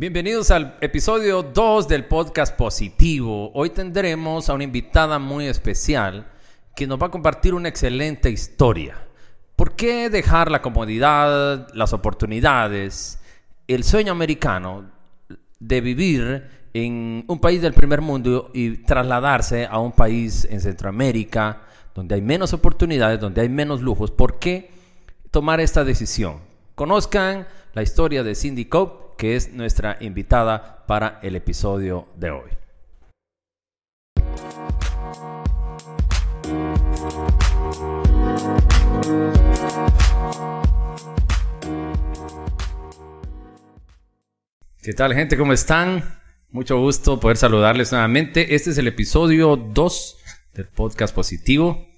Bienvenidos al episodio 2 del podcast Positivo. Hoy tendremos a una invitada muy especial que nos va a compartir una excelente historia. ¿Por qué dejar la comodidad, las oportunidades, el sueño americano de vivir en un país del primer mundo y trasladarse a un país en Centroamérica donde hay menos oportunidades, donde hay menos lujos? ¿Por qué tomar esta decisión? Conozcan la historia de Cindy Cope que es nuestra invitada para el episodio de hoy. ¿Qué tal gente? ¿Cómo están? Mucho gusto poder saludarles nuevamente. Este es el episodio 2 del podcast positivo.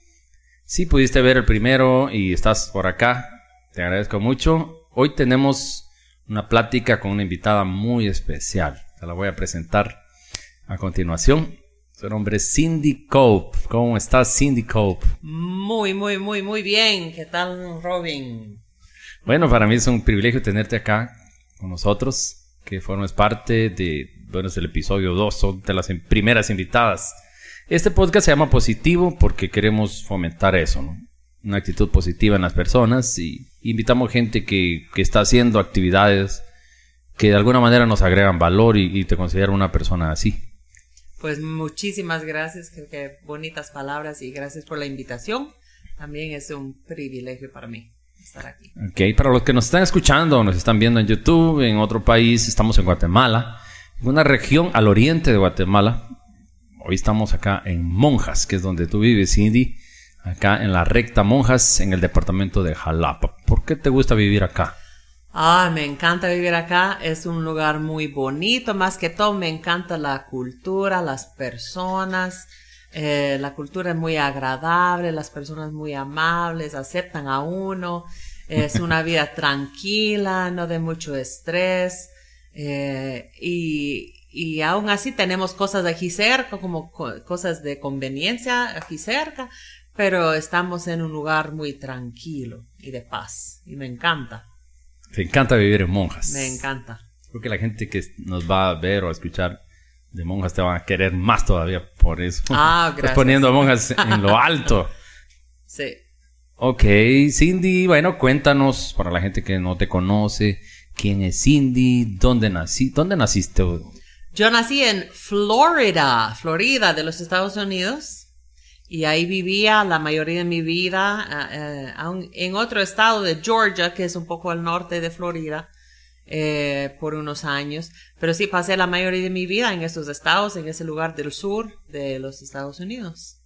Si pudiste ver el primero y estás por acá, te agradezco mucho. Hoy tenemos una plática con una invitada muy especial. Se la voy a presentar a continuación. Su nombre es Cindy Cope. ¿Cómo estás, Cindy Cope? Muy, muy, muy, muy bien. ¿Qué tal, Robin? Bueno, para mí es un privilegio tenerte acá con nosotros, que formes parte de, bueno, es el episodio 2, son de las primeras invitadas. Este podcast se llama Positivo porque queremos fomentar eso, ¿no? Una actitud positiva en las personas y invitamos gente que, que, está haciendo actividades que de alguna manera nos agregan valor y, te considero una persona así. Pues muchísimas gracias, creo que bonitas palabras y gracias por la invitación. También es un privilegio para mí estar aquí. Ok, para los que nos están escuchando nos están viendo en YouTube, en otro país, estamos en Guatemala, en una región al oriente de Guatemala. Hoy estamos acá en Monjas, que es donde tú vives, Cindy acá en la recta Monjas, en el departamento de Jalapa. ¿Por qué te gusta vivir acá? Ah, me encanta vivir acá. Es un lugar muy bonito. Más que todo, me encanta la cultura, las personas. Eh, la cultura es muy agradable, las personas muy amables, aceptan a uno. Es una vida tranquila, no de mucho estrés. Eh, y, y aún así tenemos cosas aquí cerca, como cosas de conveniencia aquí cerca, pero estamos en un lugar muy tranquilo y de paz y me encanta. Te encanta vivir en monjas. Me encanta. Creo que la gente que nos va a ver o a escuchar de monjas te va a querer más todavía por eso. Ah, gracias. poniendo a monjas en lo alto. sí. Ok, Cindy, bueno, cuéntanos para la gente que no te conoce, quién es Cindy, dónde nací, dónde naciste. Yo nací en Florida, Florida de los Estados Unidos. Y ahí vivía la mayoría de mi vida, eh, eh, en otro estado de Georgia, que es un poco al norte de Florida, eh, por unos años. Pero sí pasé la mayoría de mi vida en esos estados, en ese lugar del sur de los Estados Unidos.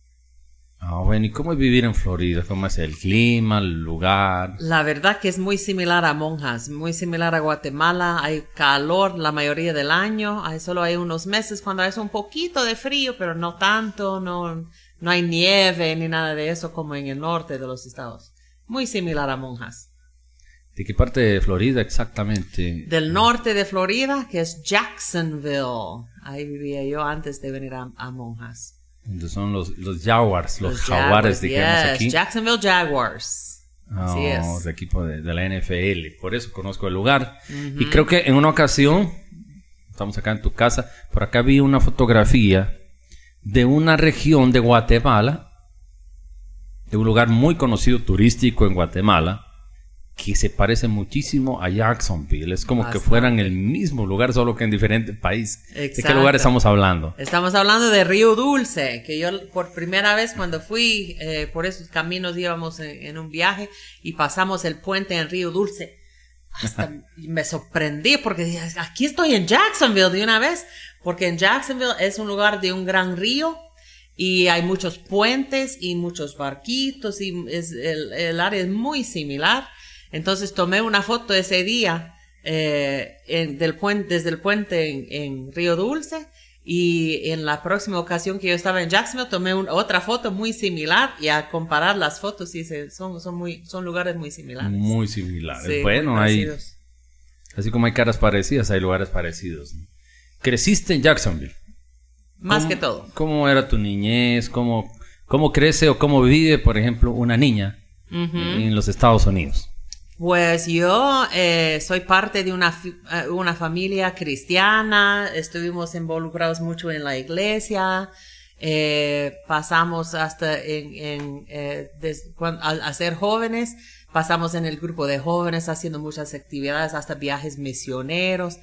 Ah, bueno, ¿y cómo es vivir en Florida? ¿Cómo es el clima, el lugar? La verdad que es muy similar a Monjas, muy similar a Guatemala. Hay calor la mayoría del año, hay, solo hay unos meses cuando hay un poquito de frío, pero no tanto, no, no hay nieve ni nada de eso como en el norte de los estados. Muy similar a Monjas. ¿De qué parte de Florida exactamente? Del norte de Florida, que es Jacksonville. Ahí vivía yo antes de venir a, Monjas. Donde son los, los Jaguars, los, jaguares, digamos aquí. Jacksonville Jaguars. Así es. de equipo de, la NFL. Por eso conozco el lugar. Y creo que en una ocasión, estamos acá en tu casa, por acá vi una fotografía de una región de Guatemala, de un lugar muy conocido turístico en Guatemala, que se parece muchísimo a Jacksonville. Es como que fueran el mismo lugar, solo que en diferente país. ¿De qué lugar estamos hablando? Estamos hablando de Río Dulce, que yo por primera vez cuando fui eh, por esos caminos íbamos en, un viaje y pasamos el puente en Río Dulce. Hasta me sorprendí porque dije, aquí estoy en Jacksonville de una vez porque en Jacksonville es un lugar de un gran río y hay muchos puentes y muchos barquitos y es, el, área es muy similar. Entonces tomé una foto ese día eh, del puente, desde el puente en, Río Dulce y en la próxima ocasión que yo estaba en Jacksonville tomé otra foto muy similar y a comparar las fotos y son, son, muy, son lugares muy similares. Muy similares. bueno, hay, así como hay caras parecidas, hay lugares parecidos creciste en Jacksonville. Más que todo. ¿Cómo era tu niñez? ¿Cómo, cómo crece o cómo vive, por ejemplo, una niña en los Estados Unidos? Pues yo eh, soy parte de una, eh, una familia cristiana, estuvimos involucrados mucho en la iglesia, eh, pasamos hasta en, en, eh, des- cuan- al, al ser jóvenes, pasamos en el grupo de jóvenes haciendo muchas actividades, hasta viajes misioneros,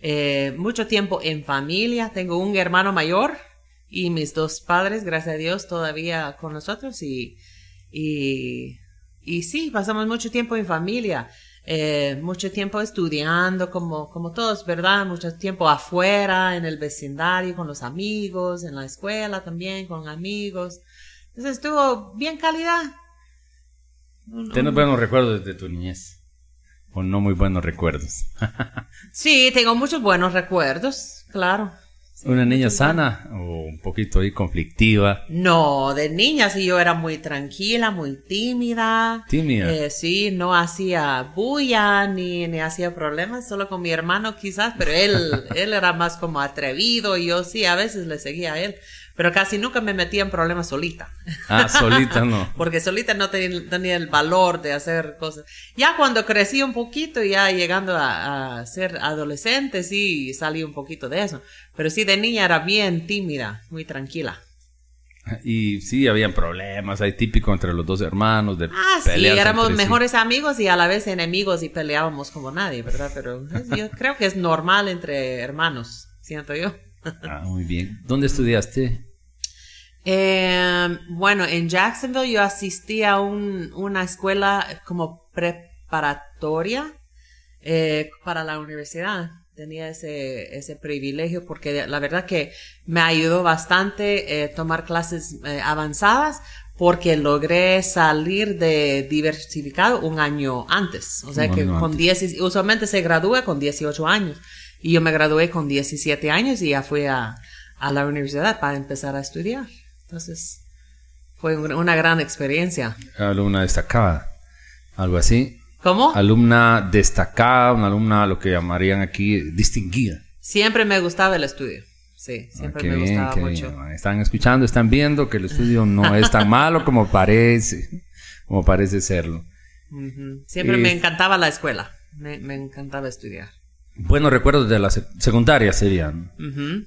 eh, mucho tiempo en familia, tengo un hermano mayor y mis dos padres, gracias a Dios, todavía con nosotros y, y y sí, pasamos mucho tiempo en familia, eh, mucho tiempo estudiando, como, como todos, ¿verdad? Mucho tiempo afuera, en el vecindario, con los amigos, en la escuela también, con amigos. Entonces estuvo bien calidad. ¿Tienes buenos recuerdos de tu niñez? ¿O no muy buenos recuerdos? Sí, tengo muchos buenos recuerdos, claro. ¿Una niña sana o un poquito ahí conflictiva? No, de niña sí yo era muy tranquila, muy tímida. Tímida. Eh, sí, no hacía bulla ni, ni hacía problemas, solo con mi hermano quizás, pero él, él era más como atrevido y yo sí, a veces le seguía a él, pero casi nunca me metía en problemas solita, Ah, solita no. porque solita no tenía, tenía el valor de hacer cosas. Ya cuando crecí un poquito, ya llegando a, a ser adolescente, sí salí un poquito de eso, pero sí de niña era bien tímida, muy tranquila. Y sí, habían problemas, hay típico entre los dos hermanos de Ah, sí, éramos sí. mejores amigos y a la vez enemigos y peleábamos como nadie, ¿verdad? Pero yo creo que es normal entre hermanos, siento yo. Ah, muy bien. ¿Dónde estudiaste? Eh, bueno, en Jacksonville yo asistí a un- una escuela como preparatoria eh, para la universidad. Tenía ese, ese privilegio porque la verdad que me ayudó bastante eh, tomar clases eh, avanzadas porque logré salir de diversificado un año antes. O sea Un que con antes. 10, usualmente se gradúa con 18 años. Y yo me gradué con 17 años y ya fui a, a la universidad para empezar a estudiar. Entonces, fue un- una gran experiencia. Alumna destacada. Algo así. ¿Cómo? Alumna destacada, una alumna lo que llamarían aquí distinguida. Siempre me gustaba el estudio. Sí, Ah, siempre me gustaba qué mucho. bien. Están escuchando, están viendo que el estudio no es tan malo como parece, como parece serlo. Siempre Y- me encantaba la escuela. Me, me encantaba estudiar. Buenos recuerdos de la sec- secundaria serían.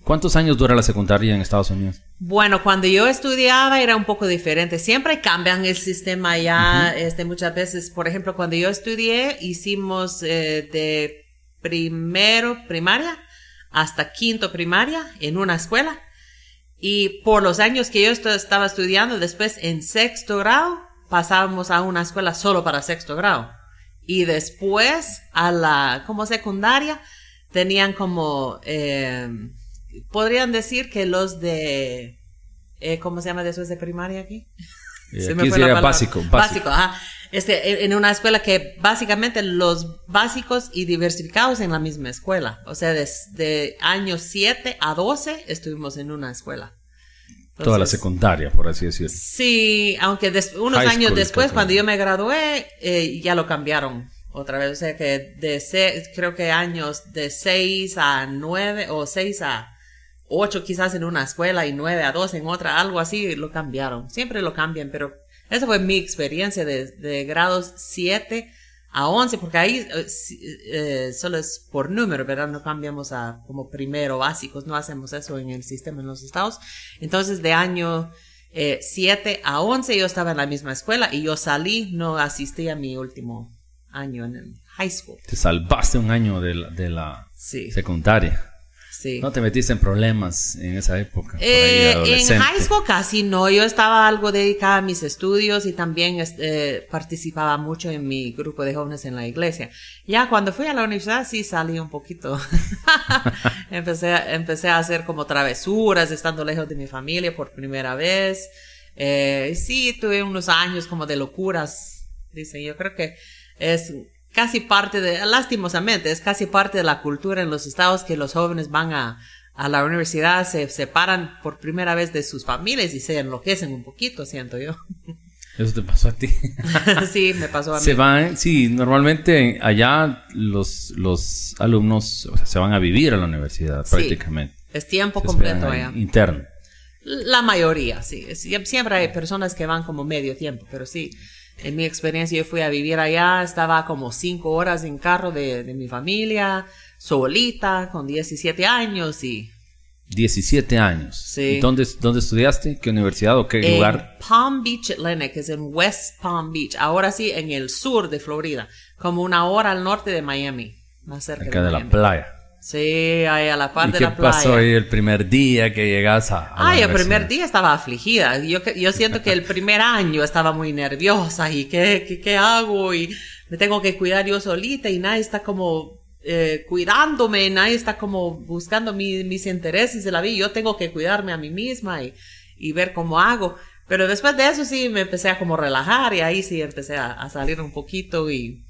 ¿Cuántos años dura la secundaria en Estados Unidos? Bueno, cuando yo estudiaba era un poco diferente. Siempre cambian el sistema ya, este, muchas veces. Por ejemplo, cuando yo estudié, hicimos eh, de primero primaria hasta quinto primaria en una escuela. Y por los años que yo estaba estudiando, después en sexto grado, pasábamos a una escuela solo para sexto grado. Y después a la, como secundaria, tenían como, eh, podrían decir que los de, eh, ¿cómo se llama después de primaria aquí? Eh, Se me aquí fue sería básico, básico. Básico, ajá. Este, en- en una escuela que básicamente los básicos y diversificados en la misma escuela. O sea, desde años 7 a 12 estuvimos en una escuela. Toda la secundaria, por así decirlo. Sí, aunque des- unos High años después, cuando yo me gradué, eh, ya lo cambiaron otra vez. O sea que de se- creo que años de 6 a 9 o 6 a 8 quizás en una escuela y 9 a 12 en otra, algo así, lo cambiaron. Siempre lo cambian, pero esa fue mi experiencia de, de grados 7 a 11, porque ahí eh, sí, eh, solo es por número, ¿verdad? No cambiamos a como primero básicos, no hacemos eso en el sistema en los estados. Entonces, de año eh, 7 a 11 yo estaba en la misma escuela y yo salí, no asistí a mi último año en el high school. Te salvaste un año de la, de la Sí, secundaria. Sí. No te metiste en problemas en esa época. Eh, en high school casi no, yo estaba algo dedicada a mis estudios y también este, participaba mucho en mi grupo de jóvenes en la iglesia. Ya cuando fui a la universidad sí salí un poquito. empecé, a- empecé a hacer como travesuras estando lejos de mi familia por primera vez. Eh, sí, tuve unos años como de locuras, dicen. Yo creo que es casi parte de, lastimosamente, es casi parte de la cultura en los estados que los jóvenes van a, a la universidad, se separan por primera vez de sus familias y se enloquecen un poquito, siento yo. Eso te pasó a ti. sí, me pasó a mí. se van, sí, normalmente allá los, los alumnos o sea, se van a vivir a la universidad Sí. prácticamente. Es tiempo Se completo allá. Interno. La mayoría, sí. Siempre hay personas que van como medio tiempo, pero sí. En mi experiencia, yo fui a vivir allá, estaba como cinco horas en carro de, de mi familia, solita, con 17 años y 17 años. Sí. ¿Y dónde, dónde estudiaste? ¿Qué universidad o qué en lugar? Palm Beach, Atlanta, que es en West Palm Beach. Ahora sí, en el sur de Florida, como una hora al norte de Miami, más cerca Acá de la Miami. playa. Sí, ahí a la par ¿Y de qué la playa. pasó ahí el primer día que llegas a, a Ay, el primer día estaba afligida. Yo, que- yo siento que el primer año estaba muy nerviosa y ¿qué, qué, qué hago? Y me tengo que cuidar yo solita y nadie está como eh, cuidándome, nadie está como buscando mi- mis intereses de la vida. Yo tengo que cuidarme a mí misma y, y ver cómo hago. Pero después de eso sí me empecé a como relajar y ahí sí empecé a, a salir un poquito y,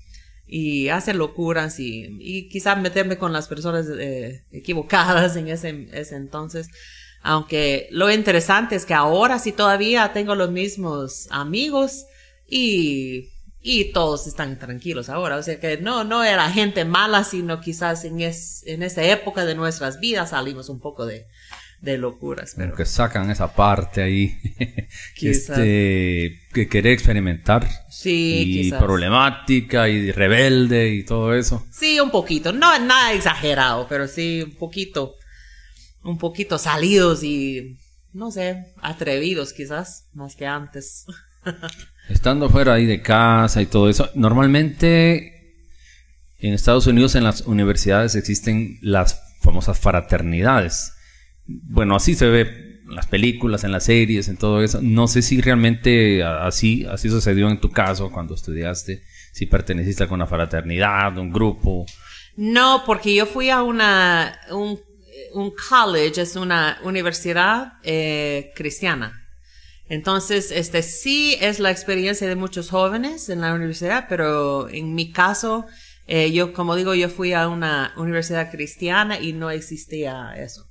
y hacer locuras y, y quizás meterme con las personas eh, equivocadas en ese, ese entonces. Aunque lo interesante es que ahora sí todavía tengo los mismos amigos y, y todos están tranquilos ahora. O sea que no, no era gente mala, sino quizás en, es, en esa época de nuestras vidas salimos un poco de, de locuras. Como Pero que sacan esa parte ahí. Quizás. este, que querer experimentar. sí, y quizás. problemática y rebelde y todo eso. Sí, un poquito. No nada exagerado, pero sí un poquito. Un poquito salidos y, no sé, atrevidos quizás, más que antes. Estando fuera ahí de casa y todo eso, normalmente en Estados Unidos en las universidades existen las famosas fraternidades. Bueno, así se ve en las películas, en las series, en todo eso. No sé si realmente así, así sucedió en tu caso cuando estudiaste, si perteneciste a alguna fraternidad, un grupo. No, porque yo fui a una, un, un college, es una universidad eh, cristiana. Entonces, este sí es la experiencia de muchos jóvenes en la universidad, pero en mi caso, eh, yo, como digo, yo fui a una universidad cristiana y no existía eso.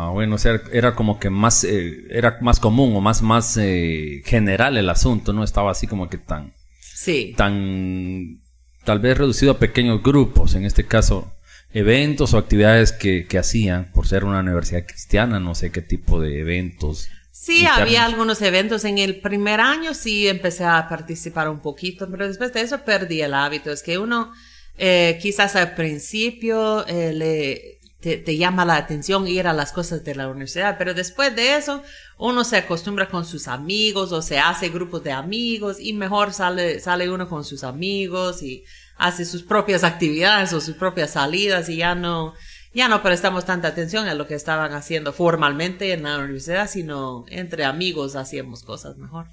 Ah, bueno, o sea, era como que más, eh, era más común o más, más eh, general el asunto, no estaba así como que tan, Sí. tan, tal vez reducido a pequeños grupos, en este caso, eventos o actividades que, que hacían por ser una universidad cristiana, no sé qué tipo de eventos. Sí, internos. había algunos eventos en el primer año, sí empecé a participar un poquito, pero después de eso perdí el hábito. Es que uno, eh, quizás al principio eh, le, te, llama la atención ir a las cosas de la universidad, pero después de eso uno se acostumbra con sus amigos o se hace grupos de amigos y mejor sale, sale uno con sus amigos y hace sus propias actividades o sus propias salidas y ya no, ya no prestamos tanta atención a lo que estaban haciendo formalmente en la universidad, sino entre amigos hacíamos cosas mejor.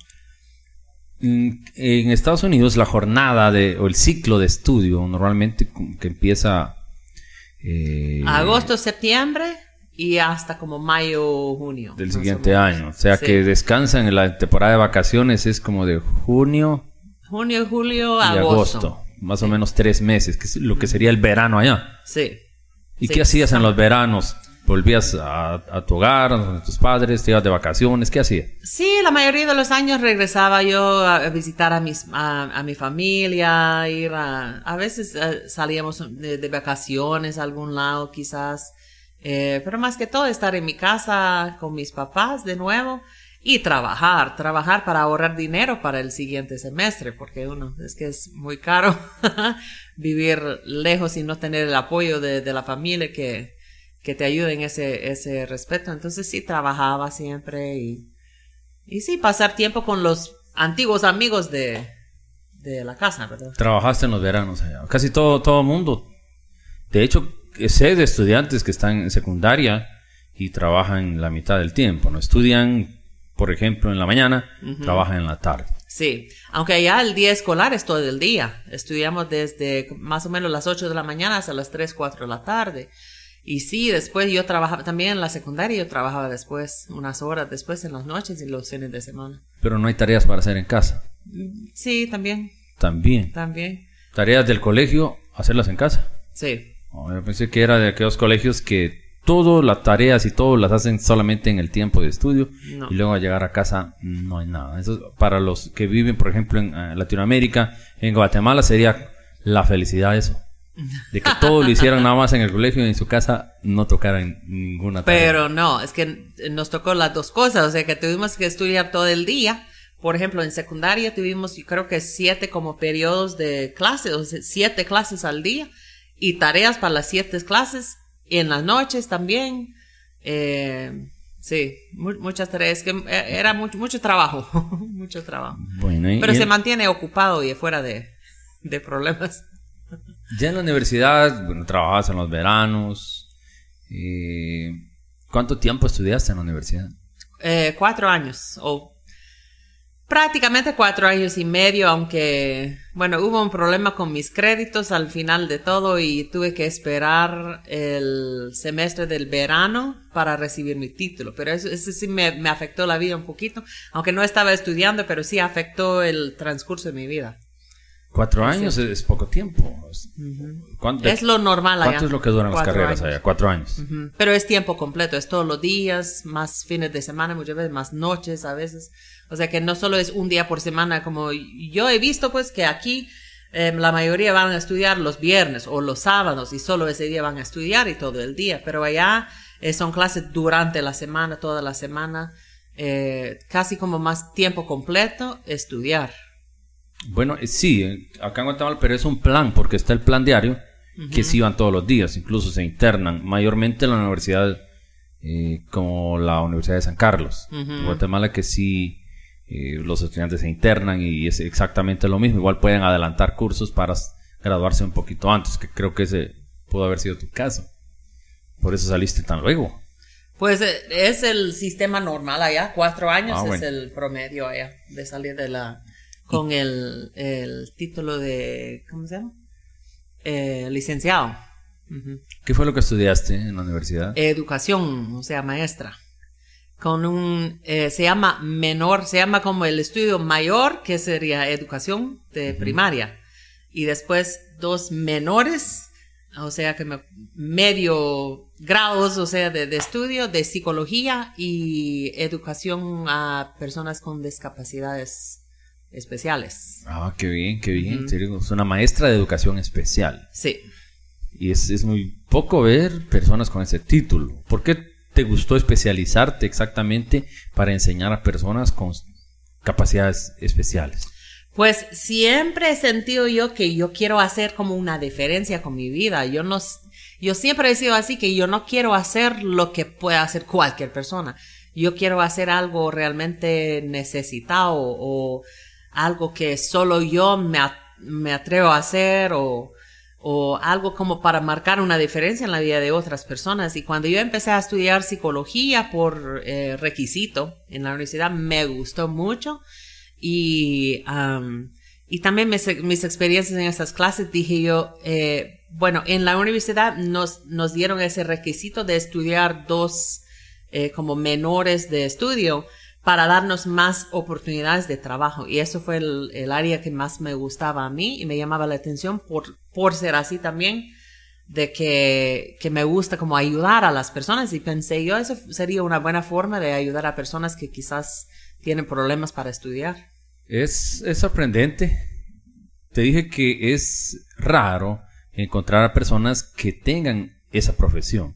Mm, En Estados Unidos la jornada de, o el ciclo de estudio normalmente que empieza... eh, Agosto, septiembre y hasta como mayo, junio. del o siguiente año. O sea Sí. que descansan en la temporada de vacaciones es como de junio Junio, julio, y agosto. agosto. Más o menos tres meses, que es lo que sería el verano allá. Sí. ¿Y Sí, qué hacías en los veranos? ¿Volvías a, tu hogar, a tus padres, te ibas de vacaciones? ¿Qué hacías? Sí, la mayoría de los años regresaba yo a, visitar a, mis, a, mi familia, ir a, a veces eh, salíamos de, vacaciones a algún lado quizás, eh, pero más que todo estar en mi casa con mis papás de nuevo y trabajar, trabajar para ahorrar dinero para el siguiente semestre, porque uno, es que es muy caro vivir lejos y no tener el apoyo de la familia que, que te ayude en ese, ese respeto. Entonces sí trabajaba siempre y, y sí pasar tiempo con los antiguos amigos de, de la casa, ¿verdad? Trabajaste en los veranos allá. Casi todo todo mundo. De hecho, sé de estudiantes que están en secundaria y trabajan la mitad del tiempo. No estudian, por ejemplo, en la mañana, trabajan en la tarde. Sí, aunque allá el día escolar es todo el día. Estudiamos desde más o menos las 8 de la mañana hasta las 3, 4 de la tarde. Y sí, después yo trabajaba también en la secundaria, yo trabajaba después, unas horas después en las noches y los fines de semana. Pero no hay tareas para hacer en casa. Sí, también, También. también. Tareas del colegio, hacerlas en casa. Sí, Oh, yo pensé que era de aquellos colegios que todo las tareas y todo las hacen solamente en el tiempo de estudio No. y luego al llegar a casa no hay nada. Eso para los que viven, por ejemplo, en eh, Latinoamérica, en Guatemala sería la felicidad eso. De que todo lo hicieran nada más en el colegio y en su casa no tocaran ninguna tarea. Pero no, es que nos tocó las dos cosas, o sea que tuvimos que estudiar todo el día Por ejemplo, en secundaria tuvimos, yo creo que siete como periodos de clases, o sea, siete clases al día y tareas para las siete clases y en las noches también. Eh, sí, mu- muchas tareas, que eh, era mucho, mucho trabajo, mucho trabajo. Bueno, y- Pero y se en- mantiene ocupado y fuera de, de problemas. Ya en la universidad, bueno, trabajabas en los veranos. ¿Cuánto tiempo estudiaste en la universidad? Eh, cuatro años, o prácticamente cuatro años y medio, aunque, bueno, hubo un problema con mis créditos al final de todo y tuve que esperar el semestre del verano para recibir mi título. Pero eso, sí me afectó la vida un poquito, aunque no estaba estudiando, pero sí afectó el transcurso de mi vida. Cuatro años es, es poco tiempo. ¿Cuánto, Es lo normal allá. ¿Cuánto es lo que duran las carreras años. allá? Cuatro años. Pero es tiempo completo, es todos los días, más fines de semana, muchas veces más noches a veces. O sea que no solo es un día por semana, como yo he visto pues que aquí eh, la mayoría van a estudiar los viernes o los sábados y solo ese día van a estudiar y todo el día. Pero allá eh, son clases durante la semana, toda la semana, eh, casi como más tiempo completo estudiar. Bueno, eh, sí, eh, acá en Guatemala, pero es un plan, porque está el plan diario, que sí van todos los días, incluso se internan, mayormente en la universidad eh, como la Universidad de San Carlos. En Guatemala que sí eh, los estudiantes se internan y es exactamente lo mismo, igual pueden adelantar cursos para graduarse un poquito antes, que creo que ese pudo haber sido tu caso. Por eso saliste tan luego. Pues es el sistema normal allá, cuatro años Ah, es el promedio allá de salir de la con el, el título de ¿cómo se llama? Eh, licenciado. ¿Qué fue lo que estudiaste en la universidad? Educación, o sea, maestra. Con un, eh, se llama menor, se llama como el estudio mayor, que sería educación de primaria. Y después dos menores, o sea, que me- medio grados, o sea, de, de estudio de psicología y educación a personas con discapacidades especiales. Ah, qué bien, qué bien. En serio, Es una maestra de educación especial. Sí. Y es, es muy poco ver personas con ese título. ¿Por qué te gustó especializarte exactamente para enseñar a personas con capacidades especiales? Pues siempre he sentido yo que yo quiero hacer como una diferencia con mi vida. Yo no, yo siempre he sido así que yo no quiero hacer lo que pueda hacer cualquier persona. Yo quiero hacer algo realmente necesitado o algo que solo yo me, me atrevo a hacer o, o algo como para marcar una diferencia en la vida de otras personas. Y cuando yo empecé a estudiar psicología por eh, requisito en la universidad, me gustó mucho. Y, am, y también mis, mis experiencias en estas clases, dije yo, eh, bueno, en la universidad nos, nos dieron ese requisito de estudiar dos eh, como menores de estudio para darnos más oportunidades de trabajo. Y eso fue el, área que más me gustaba a mí y me llamaba la atención por, por ser así también, de que, que me gusta como ayudar a las personas. Y pensé yo, eso sería una buena forma de ayudar a personas que quizás tienen problemas para estudiar. Es, es sorprendente. Te dije que es raro encontrar a personas que tengan esa profesión.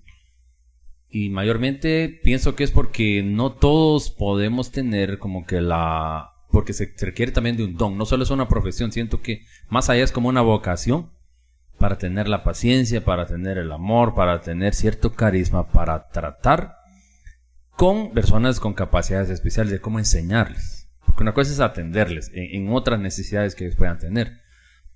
Y mayormente pienso que es porque no todos podemos tener como que la... Porque se, requiere también de un don. No solo es una profesión, siento que más allá es como una vocación para tener la paciencia, para tener el amor, para tener cierto carisma, para tratar con personas con capacidades especiales de cómo enseñarles. Porque una cosa es atenderles en, en otras necesidades que ellos puedan tener.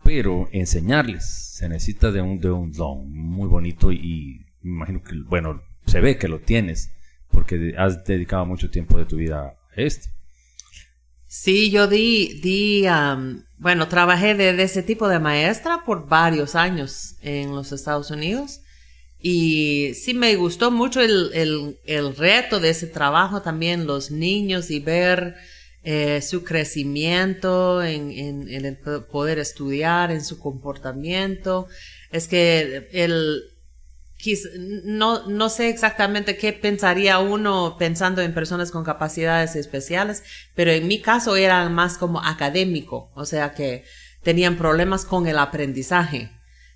Pero enseñarles se necesita de un, de un don muy bonito y, y me imagino que, bueno, se ve que lo tienes porque has dedicado mucho tiempo de tu vida a esto. Sí, yo di, di, am, bueno, trabajé de, ese tipo de maestra por varios años en los Estados Unidos y sí me gustó mucho el, el, reto de ese trabajo también, los niños y ver eh, su crecimiento en, en, el po- poder estudiar, en su comportamiento. Es que el, no, no sé exactamente qué pensaría uno pensando en personas con capacidades especiales, pero en mi caso eran más como académico, o sea que tenían problemas con el aprendizaje.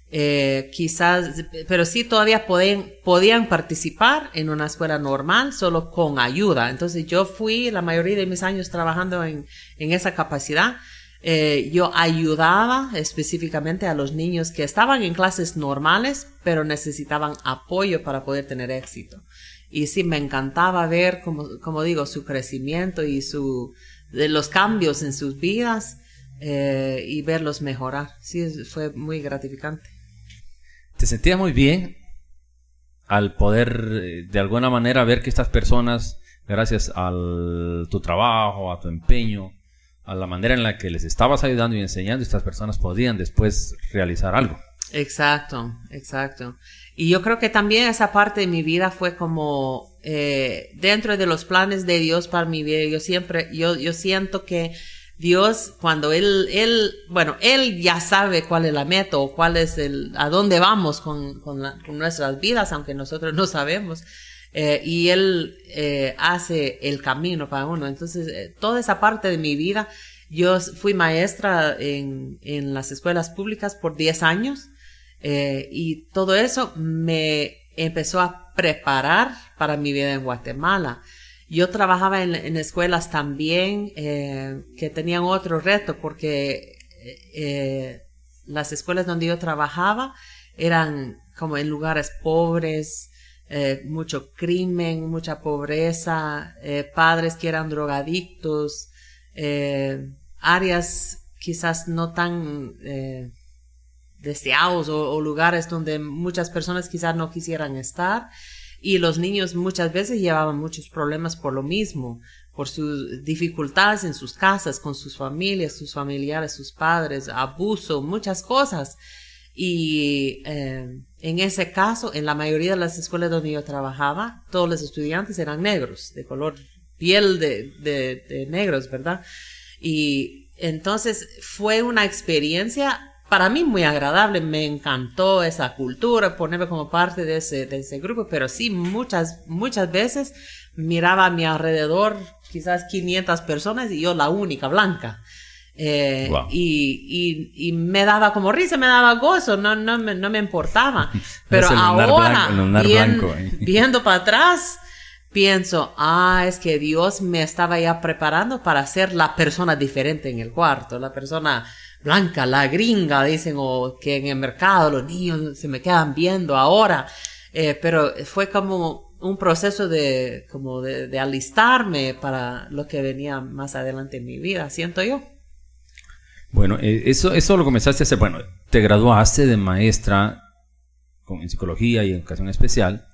Eh, quizás, pero sí todavía podían, podían participar en una escuela normal solo con ayuda. Entonces yo fui la mayoría de mis años trabajando en, en esa capacidad. Eh, yo ayudaba específicamente a los niños que estaban en clases normales, pero necesitaban apoyo para poder tener éxito. Y sí, me encantaba ver, como, como digo, su crecimiento y su, de los cambios en sus vidas eh, y verlos mejorar. Sí, fue muy gratificante te sentías muy bien al poder eh, de alguna manera ver que estas personas, gracias a tu trabajo, a tu empeño, a la manera en la que les estabas ayudando y enseñando, estas personas podían después realizar algo. Exacto, exacto. Y yo creo que también esa parte de mi vida fue como eh, dentro de los planes de Dios para mi vida. Yo siempre, yo, yo siento que Dios, cuando Él, Él, bueno, Él ya sabe cuál es la meta o cuál es el, a dónde vamos con, con, nuestras vidas, aunque nosotros no sabemos. Eh, y Él eh, hace el camino para uno. Entonces, eh, toda esa parte de mi vida, yo fui maestra en, en las escuelas públicas por 10 años y todo eso me empezó a preparar para mi vida en Guatemala. Yo trabajaba en, escuelas también que tenían otro reto porque las escuelas donde yo trabajaba eran como en lugares pobres, eh, mucho crimen, mucha pobreza, padres que eran drogadictos, áreas quizás no tan deseados o, lugares donde muchas personas quizás no quisieran estar. Y los niños muchas veces llevaban muchos problemas por lo mismo, por sus dificultades en sus casas, con sus familias, sus familiares, sus padres, abuso, muchas cosas. Y eh, en ese caso, en la mayoría de las escuelas donde yo trabajaba, todos los estudiantes eran negros, de color piel de, de, de negros, ¿verdad? Y entonces fue una experiencia para mí muy agradable, me encantó esa cultura, ponerme como parte de ese, de ese grupo, pero sí muchas, muchas veces miraba a mi alrededor quizás 500 personas y yo la única blanca. Eh, y, y, y, me daba como risa, me daba gozo, no, no, me, no me importaba. Pero ahora, viendo para atrás, pienso, ah, es que Dios me estaba ya preparando para ser la persona diferente en el cuarto, la persona blanca, la gringa, dicen, o que en el mercado los niños se me quedan viendo ahora. Eh, pero fue como un proceso de, como de, alistarme para lo que venía más adelante en mi vida, siento yo. Bueno, eh, eso, eso lo comenzaste a hacer, bueno, te graduaste de maestra en psicología y educación especial.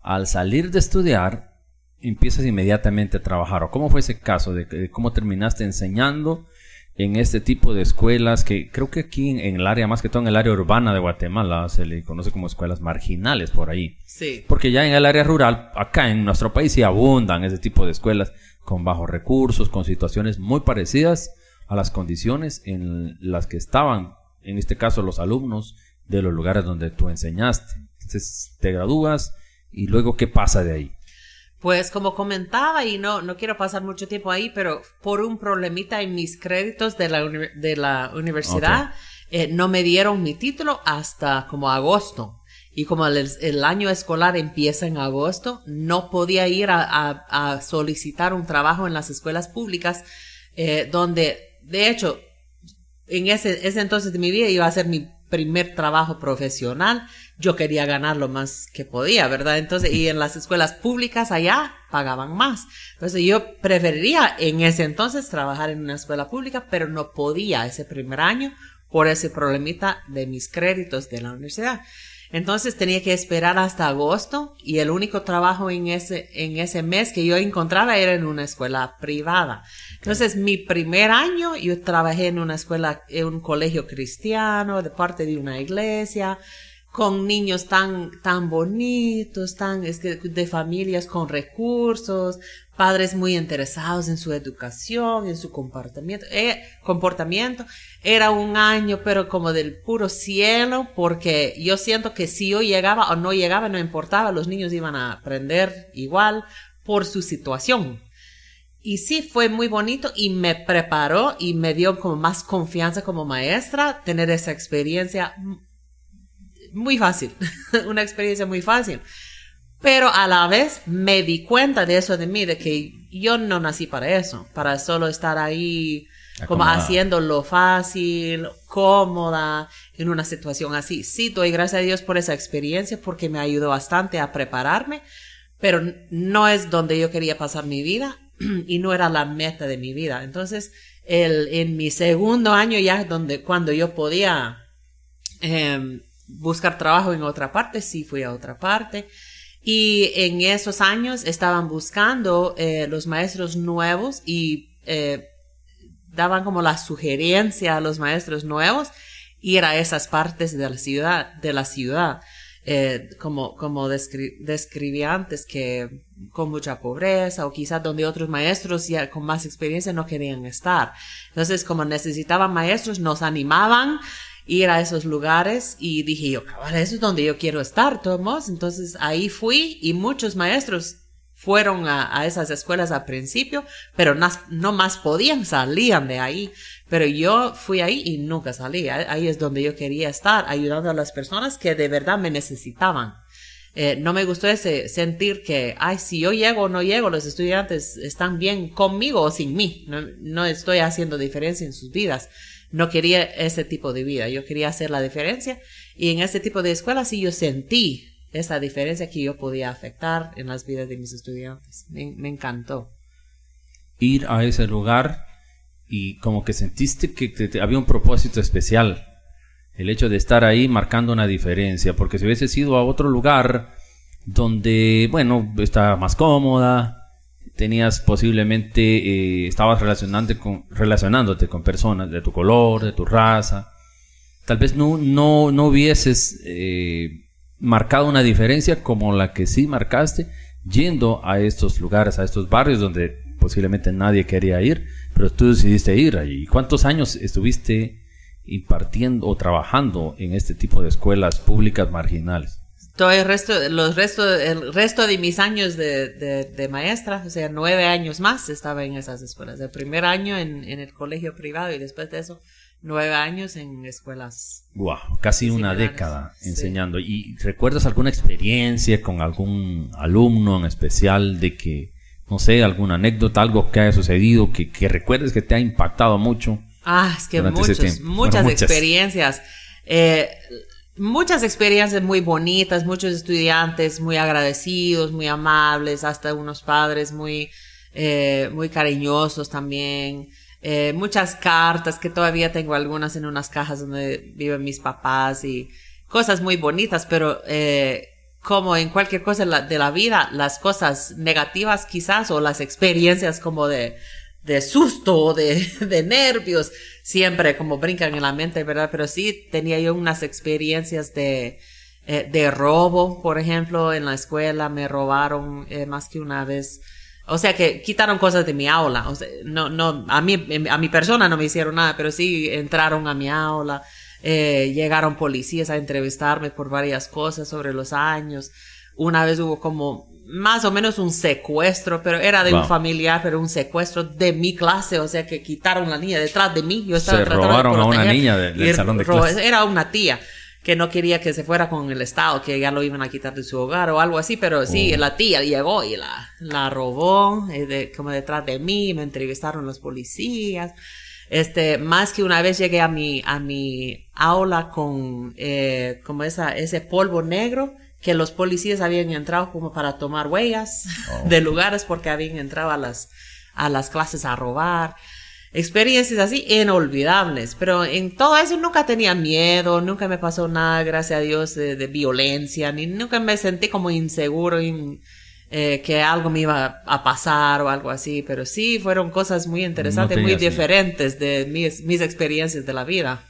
Al salir de estudiar, empiezas inmediatamente a trabajar. ¿O cómo fue ese caso de cómo terminaste enseñando en este tipo de escuelas que creo que aquí en, el área, más que todo en el área urbana de Guatemala, se le conoce como escuelas marginales por ahí. Sí. Porque ya en el área rural, acá en nuestro país sí abundan ese tipo de escuelas con bajos recursos, con situaciones muy parecidas a las condiciones en las que estaban, en este caso, los alumnos de los lugares donde tú enseñaste. Entonces, te gradúas y luego, ¿qué pasa de ahí? Pues como comentaba, y no, no quiero pasar mucho tiempo ahí, pero por un problemita en mis créditos de la, de la universidad, eh, no me dieron mi título hasta como agosto. Y como el, año escolar empieza en agosto, no podía ir a, solicitar un trabajo en las escuelas públicas, eh, donde, de hecho, en ese, ese entonces de mi vida iba a ser mi primer trabajo profesional, yo quería ganar lo más que podía, ¿verdad? Entonces, y en las escuelas públicas allá pagaban más. Entonces, yo preferiría en ese entonces trabajar en una escuela pública, pero no podía ese primer año por ese problemita de mis créditos de la universidad. Entonces tenía que esperar hasta agosto y el único trabajo en ese, en ese mes que yo encontraba era en una escuela privada. Entonces mi primer año yo trabajé en una escuela, en un colegio cristiano, de parte de una iglesia con niños tan, tan bonitos, tan, es que de familias con recursos, padres muy interesados en su educación, en su comportamiento, eh, comportamiento. Era un año, pero como del puro cielo, porque yo siento que si yo llegaba o no llegaba, no importaba, los niños iban a aprender igual por su situación. Y sí, fue muy bonito y me preparó y me dio como más confianza como maestra tener esa experiencia muy fácil, una experiencia muy fácil. Pero a la vez me di cuenta de eso de mí, de que yo no nací para eso, para solo estar ahí como haciendo lo fácil, cómoda, en una situación así. Sí, doy gracias a Dios por esa experiencia porque me ayudó bastante a prepararme, pero no es donde yo quería pasar mi vida y no era la meta de mi vida. Entonces, el, en mi segundo año ya, donde cuando yo podía em, buscar trabajo en otra parte, sí fui a otra parte. Y en esos años estaban buscando eh, los maestros nuevos y eh, daban como la sugerencia a los maestros nuevos ir a esas partes de la ciudad, de la ciudad, eh, como, como describí antes, que con mucha pobreza o quizás donde otros maestros ya con más experiencia no querían estar. Entonces, como necesitaban maestros, nos animaban ir a esos lugares y dije yo, cabal, eso es donde yo quiero estar, todos. Entonces ahí fui y muchos maestros fueron a, esas escuelas al principio, pero no, más podían, salían de ahí. Pero yo fui ahí y nunca salí. Ahí es donde yo quería estar, ayudando a las personas que de verdad me necesitaban. Eh, no me gustó ese sentir que, ay, si yo llego o no llego, los estudiantes están bien conmigo o sin mí. No, no estoy haciendo diferencia en sus vidas. No quería ese tipo de vida. Yo quería hacer la diferencia. Y en ese tipo de escuelas sí yo sentí esa diferencia que yo podía afectar en las vidas de mis estudiantes. Me, encantó. Ir a ese lugar y como que sentiste que había un propósito especial. El hecho de estar ahí marcando una diferencia, porque si hubiese ido a otro lugar donde, bueno, estaba más cómoda, tenías posiblemente, eh, estabas relacionándote con, relacionándote con personas de tu color, de tu raza, tal vez no, no, no hubieses eh, marcado una diferencia como la que sí marcaste yendo a estos lugares, a estos barrios donde posiblemente nadie quería ir, pero tú decidiste ir allí. ¿Cuántos años estuviste impartiendo o trabajando en este tipo de escuelas públicas marginales? Todo el resto, los resto, el resto de mis años de, de, maestra, o sea, nueve años más estaba en esas escuelas. El primer año en, en el colegio privado y después de eso nueve años en escuelas. Wow, casi una década enseñando. ¿Y recuerdas alguna experiencia con algún alumno en especial de que, no sé, alguna anécdota, algo que haya sucedido, que, que recuerdes que te ha impactado mucho? Ah, es que muchos, muchas, experiencias. Eh, muchas experiencias muy bonitas, muchos estudiantes muy agradecidos, muy amables, hasta unos padres muy, eh, muy cariñosos también. Eh, muchas cartas que todavía tengo algunas en unas cajas donde viven mis papás y cosas muy bonitas, pero eh, como en cualquier cosa de la vida, las cosas negativas quizás o las experiencias como de, de susto o de, de nervios siempre como brincan en la mente, ¿verdad? Pero sí tenía yo unas experiencias de, eh, de robo, por ejemplo, en la escuela me robaron eh, más que una vez o sea que quitaron cosas de mi aula. No, no, a mí, a mi persona no me hicieron nada, pero sí entraron a mi aula. Eh, llegaron policías a entrevistarme por varias cosas sobre los años. Una vez hubo como más o menos un secuestro, pero era de un familiar, pero un secuestro de mi clase, o sea que quitaron la niña detrás de mí. Yo estaba Se robaron a una niña del salón de clase. Era una tía que no quería que se fuera con el Estado, que ya lo iban a quitar de su hogar o algo así, pero sí, oh. la tía llegó y la, la robó, eh, de, como detrás de mí, me entrevistaron los policías. Este, más que una vez llegué a mi, a mi aula con, eh, como esa, ese polvo negro, que los policías habían entrado como para tomar huellas oh. de lugares porque habían entrado a las, a las clases a robar experiencias así inolvidables, pero en todo eso nunca tenía miedo, nunca me pasó nada, gracias a Dios, de, violencia, ni nunca me sentí como inseguro eh, que algo me iba a pasar o algo así, pero sí fueron cosas muy interesantes, muy diferentes de mis, mis experiencias de la vida.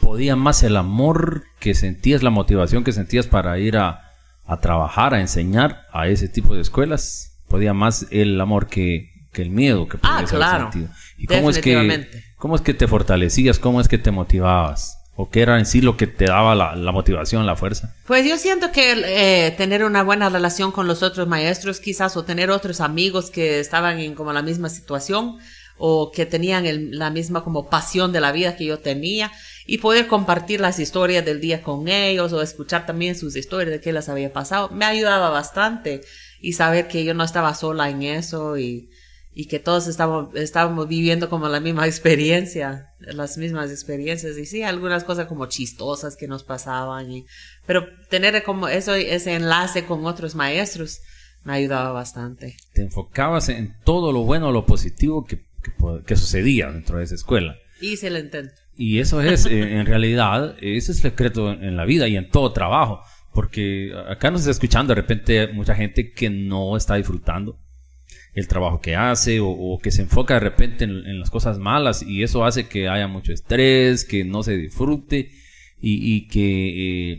¿Podía más el amor que sentías, la motivación que sentías para ir a, a trabajar, a enseñar a ese tipo de escuelas? ¿Podía más el amor que, que el miedo que ah, claro. sentido. ¿Y cómo es, que, cómo es que te fortalecías? ¿Cómo es que te motivabas? ¿O qué era en sí lo que te daba la, motivación, la fuerza? Pues yo siento que eh, tener una buena relación con los otros maestros quizás o tener otros amigos que estaban en como la misma situación o que tenían la misma como pasión de la vida que yo tenía y poder compartir las historias del día con ellos o escuchar también sus historias de qué les había pasado, me ayudaba bastante y saber que yo no estaba sola en eso y, y que todos estábamos, estábamos viviendo como la misma experiencia, las mismas experiencias y sí, algunas cosas como chistosas que nos pasaban y, pero tener como eso, ese enlace con otros maestros me ayudaba bastante. Te enfocabas en todo lo bueno, lo positivo que, que, que sucedía dentro de esa escuela. Hice el intento. Y eso es, eh, en realidad, ese es el secreto en la vida y en todo trabajo. Porque acá nos está escuchando de repente mucha gente que no está disfrutando el trabajo que hace o, que se enfoca de repente en, las cosas malas y eso hace que haya mucho estrés, que no se disfrute y, que eh,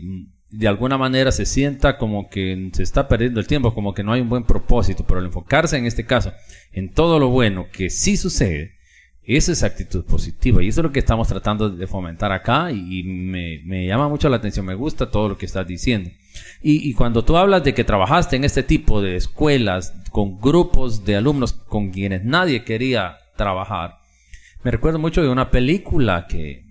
de alguna manera se sienta como que se está perdiendo el tiempo, como que no hay un buen propósito, pero al enfocarse en este caso en todo lo bueno que sí sucede, esa es actitud positiva y eso es lo que estamos tratando de fomentar acá y, me, llama mucho la atención, me gusta todo lo que estás diciendo. Y, cuando tú hablas de que trabajaste en este tipo de escuelas con grupos de alumnos con quienes nadie quería trabajar, me recuerdo mucho de una película que,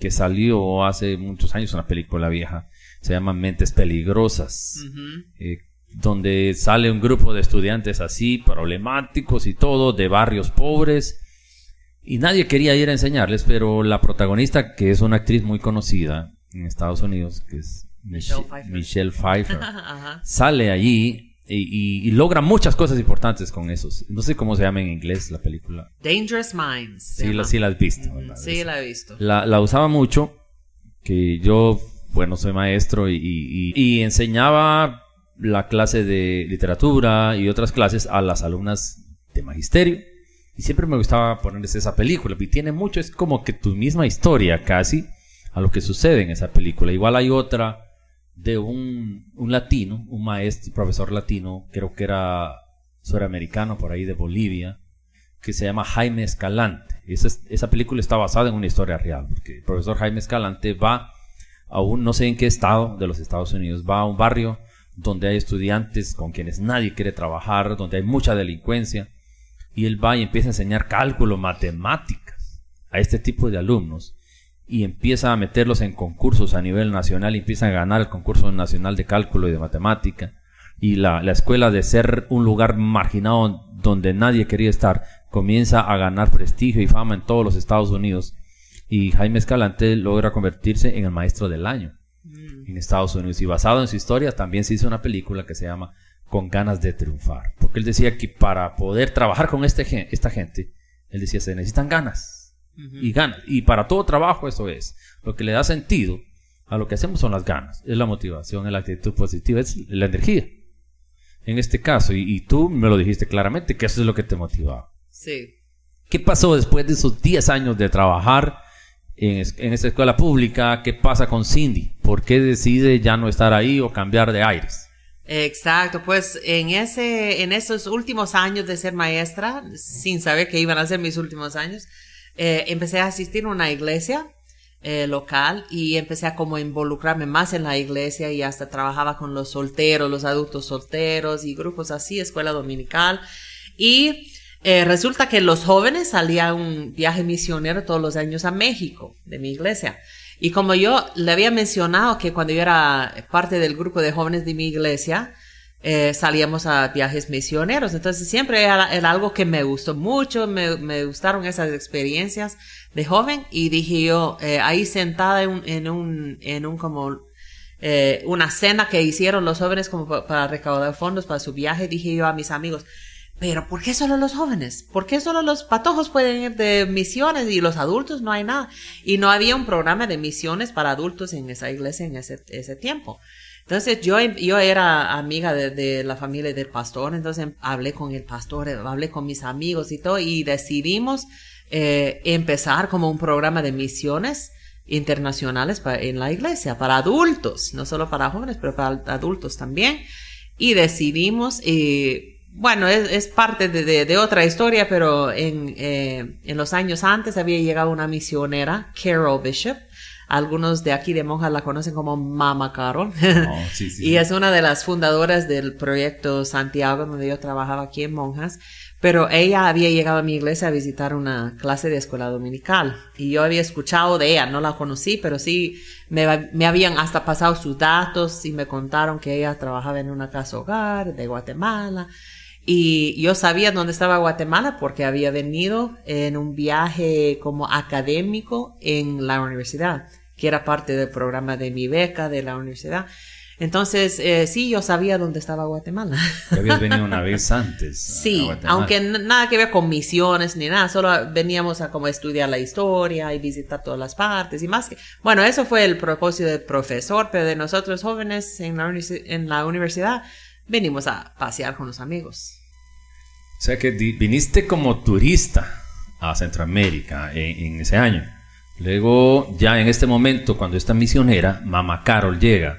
que salió hace muchos años, una película vieja, se llama Mentes Peligrosas, eh, donde sale un grupo de estudiantes así, problemáticos y todo, de barrios pobres y nadie quería ir a enseñarles, pero la protagonista, que es una actriz muy conocida en Estados Unidos, que es Michelle Pfeiffer, sale allí y, logra muchas cosas importantes con esos. No sé cómo se llama en inglés la película. Dangerous Minds. Sí, la, sí la has visto. Sí, la he visto. La, usaba mucho, que yo, bueno, soy maestro y, y enseñaba la clase de literatura y otras clases a las alumnas de magisterio y siempre me gustaba ponerles esa película. Y tiene mucho, es como que tu misma historia casi a lo que sucede en esa película. Igual hay otra de un, un latino, un maestro, profesor latino, creo que era suramericano por ahí de Bolivia, que se llama Jaime Escalante. Esa, esa película está basada en una historia real, porque el profesor Jaime Escalante va a un, no sé en qué estado de los Estados Unidos, va a un barrio donde hay estudiantes con quienes nadie quiere trabajar, donde hay mucha delincuencia y él va y empieza a enseñar cálculo, matemáticas a este tipo de alumnos y empieza a meterlos en concursos a nivel nacional y empieza a ganar el concurso nacional de cálculo y de matemática. Y la, escuela de ser un lugar marginado donde nadie quería estar comienza a ganar prestigio y fama en todos los Estados Unidos. Y Jaime Escalante logra convertirse en el maestro del año mm. en Estados Unidos. Y basado en su historia también se hizo una película que se llama con ganas de triunfar. Porque él decía que para poder trabajar con este, esta gente, él decía, se necesitan ganas. Y ganas. Y para todo trabajo eso es. Lo que le da sentido a lo que hacemos son las ganas. Es la motivación, es la actitud positiva, es la energía. En este caso, y, tú me lo dijiste claramente, que eso es lo que te motivaba. Sí. ¿Qué pasó después de esos 10 años de trabajar en, en esta escuela pública? ¿Qué pasa con Cindy? ¿Por qué decide ya no estar ahí o cambiar de aires? Exacto, pues en ese, en esos últimos años de ser maestra, sin saber que iban a ser mis últimos años, eh, empecé a asistir a una iglesia eh, local y empecé a como involucrarme más en la iglesia y hasta trabajaba con los solteros, los adultos solteros y grupos así, escuela dominical. Y eh, resulta que los jóvenes salían un viaje misionero todos los años a México de mi iglesia. Y como yo le había mencionado que cuando yo era parte del grupo de jóvenes de mi iglesia, eh, salíamos a viajes misioneros. Entonces siempre era, algo que me gustó mucho, me, me, gustaron esas experiencias de joven y dije yo, eh, ahí sentada en un, en un, en un como, eh, una cena que hicieron los jóvenes como para recaudar fondos para su viaje, dije yo a mis amigos, pero ¿por qué solo los jóvenes? ¿Por qué solo los patojos pueden ir de misiones y los adultos no hay nada? Y no había un programa de misiones para adultos en esa iglesia en ese, ese tiempo. Entonces yo, yo era amiga de, la familia del pastor, entonces hablé con el pastor, hablé con mis amigos y todo, y decidimos eh, empezar como un programa de misiones internacionales para, en la iglesia, para adultos, no solo para jóvenes, pero para adultos también. Y decidimos... Eh, bueno, es, parte de, otra historia, pero en, eh, en los años antes había llegado una misionera, Carol Bishop. Algunos de aquí de Monjas la conocen como Mama Carol. Oh, y es una de las fundadoras del proyecto Santiago, donde yo trabajaba aquí en Monjas. Pero ella había llegado a mi iglesia a visitar una clase de escuela dominical y yo había escuchado de ella, no la conocí, pero sí me, me habían hasta pasado sus datos y me contaron que ella trabajaba en una casa hogar de Guatemala. Y yo sabía dónde estaba Guatemala porque había venido en un viaje como académico en la universidad, que era parte del programa de mi beca de la universidad. Entonces, eh, sí, yo sabía dónde estaba Guatemala. Habías venido una vez antes. sí, aunque nada que ver con misiones ni nada, solo veníamos a como estudiar la historia y visitar todas las partes y más que... Bueno, eso fue el propósito del profesor, pero de nosotros jóvenes en la, en la universidad venimos a pasear con los amigos. O sea que viniste como turista a Centroamérica en, en ese año. Luego, ya en este momento, cuando esta misionera, Mama Carol, llega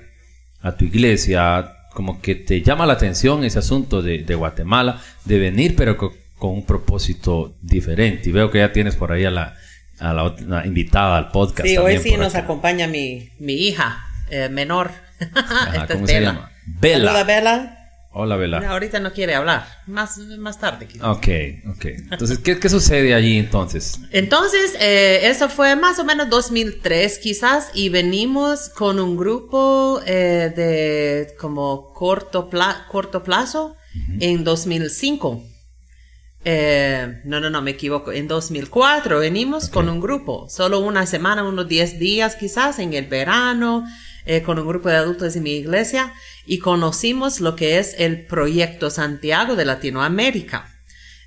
a tu iglesia, como que te llama la atención ese asunto de, Guatemala, de venir, pero con, un propósito diferente. Y veo que ya tienes por ahí a la, a la, invitada al podcast. Sí, hoy sí nos acompaña mi, mi hija eh, menor. ¿Cómo se llama? Bella. Bella. Hola, Bela. ahorita no quiere hablar. Más, más tarde. Quizás. Ok, ok. Entonces, ¿qué, sucede allí entonces? Entonces, eh, eso fue más o menos 2003 quizás y venimos con un grupo eh, de como corto, corto plazo en 2005. Eh, no, no, no, me equivoco. En 2004 venimos con un grupo, solo una semana, unos 10 días quizás en el verano. Eh, con un grupo de adultos de mi iglesia y conocimos lo que es el Proyecto Santiago de Latinoamérica,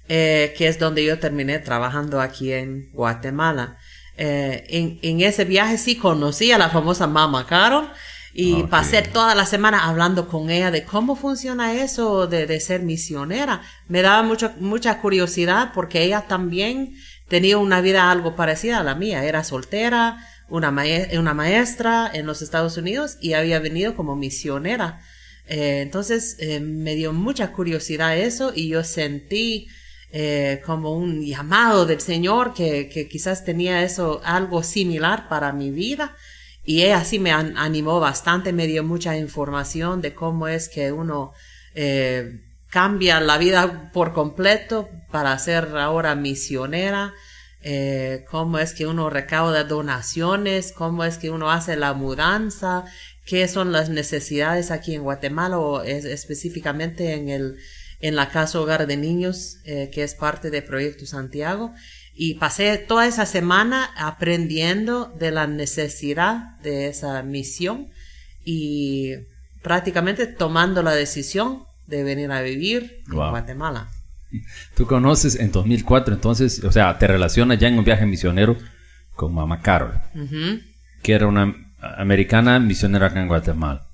eh, que es donde yo terminé trabajando aquí en Guatemala. Eh, en, en, ese viaje sí conocí a la famosa Mama Carol y pasé toda la semana hablando con ella de cómo funciona eso de, de ser misionera. Me daba mucho, mucha curiosidad porque ella también tenía una vida algo parecida a la mía. Era soltera, una, una maestra en los Estados Unidos y había venido como misionera. Eh, entonces eh, me dio mucha curiosidad eso y yo sentí eh, como un llamado del Señor que, que, quizás tenía eso algo similar para mi vida y ella sí me animó bastante, me dio mucha información de cómo es que uno cambia la vida por completo para ser ahora misionera eh, cómo es que uno recauda donaciones, cómo es que uno hace la mudanza, qué son las necesidades aquí en Guatemala o es, específicamente en el en la casa hogar de niños eh, que es parte de Proyecto Santiago y pasé toda esa semana aprendiendo de la necesidad de esa misión y prácticamente tomando la decisión de venir a vivir en Guatemala. Tú conoces en 2004, entonces, o sea, te relacionas ya en un viaje misionero con Mama Carol, que era una americana misionera acá en Guatemala.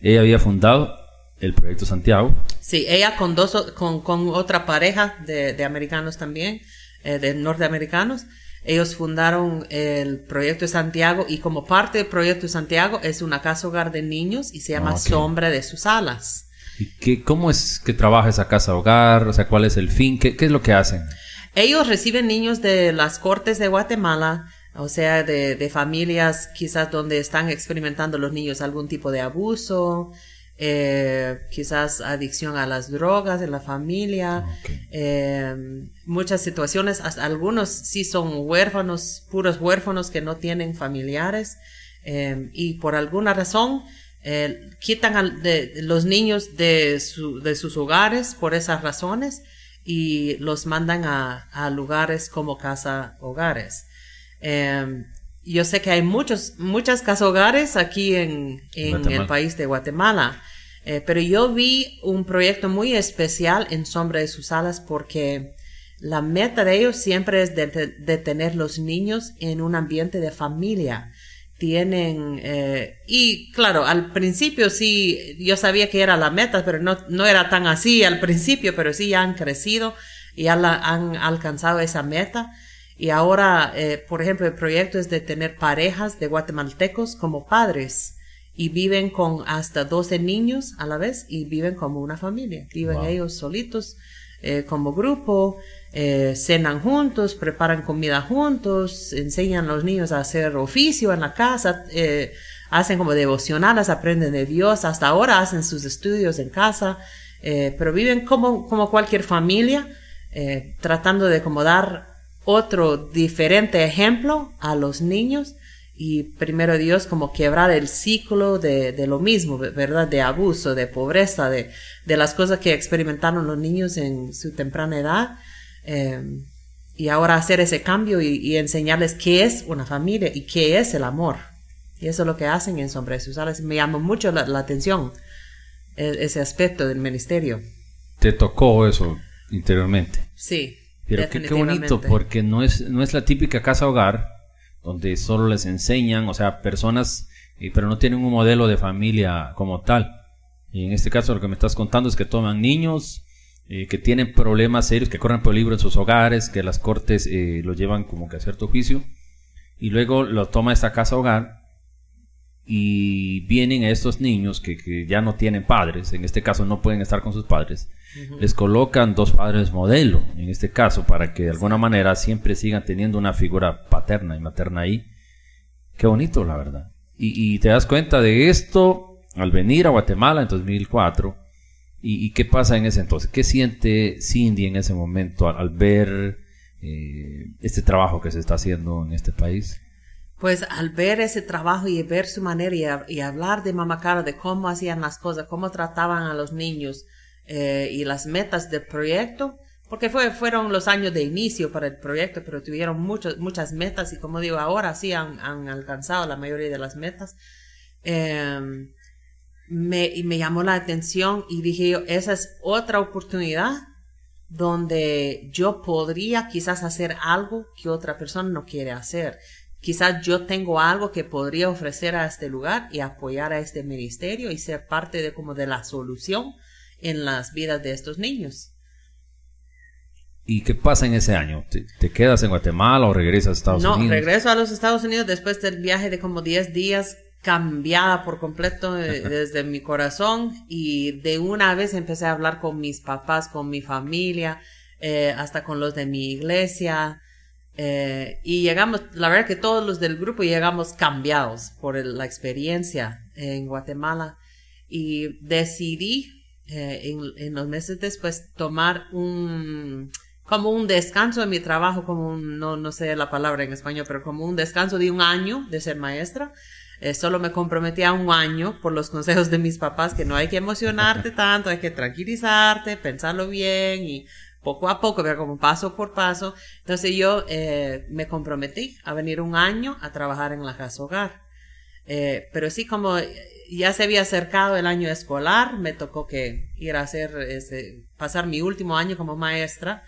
Ella había fundado el Proyecto Santiago. Sí, ella con, dos, con, con otra pareja de, de americanos también, eh, de norteamericanos. Ellos fundaron el Proyecto Santiago y como parte del Proyecto Santiago es una casa hogar de niños y se llama Sombra de sus alas. ¿Y qué, cómo es que trabaja esa casa hogar? O sea, ¿cuál es el fin? ¿Qué, qué es lo que hacen? Ellos reciben niños de las cortes de Guatemala, o sea, de, de familias quizás donde están experimentando los niños algún tipo de abuso, eh, quizás adicción a las drogas en la familia, eh, muchas situaciones, hasta algunos sí son huérfanos, puros huérfanos que no tienen familiares eh, y por alguna razón eh, quitan a de, los niños de, su, de, sus hogares por esas razones y los mandan a, a lugares como casa hogares. Eh, yo sé que hay muchos, muchas casa hogares aquí en, en el país de Guatemala, eh, pero yo vi un proyecto muy especial en Sombra de sus alas porque la meta de ellos siempre es de, de tener los niños en un ambiente de familia tienen, eh, y claro, al principio sí, yo sabía que era la meta, pero no, no era tan así al principio, pero sí ya han crecido y ya han alcanzado esa meta. Y ahora, eh, por ejemplo, el proyecto es de tener parejas de guatemaltecos como padres y viven con hasta 12 niños a la vez y viven como una familia, viven ellos solitos eh, como grupo, eh, cenan juntos, preparan comida juntos, enseñan a los niños a hacer oficio en la casa, eh, hacen como devocionales, aprenden de Dios, hasta ahora hacen sus estudios en casa, pero viven como, como cualquier familia. eh, tratando de como dar otro diferente ejemplo a los niños y primero Dios como quebrar el ciclo de, de lo mismo, ¿verdad? De abuso, de pobreza, de, de, las cosas que experimentaron los niños en su temprana edad. Eh, y ahora hacer ese cambio y, y, enseñarles qué es una familia y qué es el amor. Y eso es lo que hacen en Sombras Usuales. Me llamó mucho la, la atención e, ese aspecto del ministerio. ¿Te tocó eso interiormente? Sí. Pero qué, qué bonito, porque no es, no es la típica casa hogar donde solo les enseñan, o sea, personas, eh, pero no tienen un modelo de familia como tal. Y en este caso lo que me estás contando es que toman niños eh, que tienen problemas serios, que corren peligro en sus hogares, que las cortes eh, lo llevan como que a cierto juicio, y luego lo toma esta casa hogar y vienen a estos niños que, que, ya no tienen padres, en este caso no pueden estar con sus padres, uh -huh. les colocan dos padres modelo, en este caso, para que de alguna manera siempre sigan teniendo una figura paterna y materna ahí. Qué bonito, la verdad. Y, y te das cuenta de esto al venir a Guatemala en 2004. ¿Y, y qué pasa en ese entonces? ¿Qué siente Cindy en ese momento al, al ver eh, este trabajo que se está haciendo en este país? Pues al ver ese trabajo y ver su manera y, hablar de Mamá Cara, de cómo hacían las cosas, cómo trataban a los niños eh, y las metas del proyecto, porque fue, fueron los años de inicio para el proyecto, pero tuvieron muchas metas y como digo, ahora sí han, alcanzado la mayoría de las metas. Eh, me, me llamó la atención y dije yo, esa es otra oportunidad donde yo podría quizás hacer algo que otra persona no quiere hacer quizás yo tengo algo que podría ofrecer a este lugar y apoyar a este ministerio y ser parte de como de la solución en las vidas de estos niños. ¿Y qué pasa en ese año? ¿Te, te quedas en Guatemala o regresas a Estados no, Unidos? No, regreso a los Estados Unidos después del viaje de como 10 días cambiada por completo desde mi corazón y de una vez empecé a hablar con mis papás, con mi familia, eh, hasta con los de mi iglesia, eh, y llegamos, la verdad que todos los del grupo llegamos cambiados por el, la experiencia en Guatemala y decidí eh, en, en, los meses después tomar un como un descanso de mi trabajo, como un, no, no sé la palabra en español, pero como un descanso de un año de ser maestra. Eh, solo me comprometí a un año por los consejos de mis papás que no hay que emocionarte tanto, hay que tranquilizarte, pensarlo bien y poco a poco, pero como paso por paso. Entonces yo eh, me comprometí a venir un año a trabajar en la casa hogar. Eh, pero sí como ya se había acercado el año escolar, me tocó que ir a hacer, pasar mi último año como maestra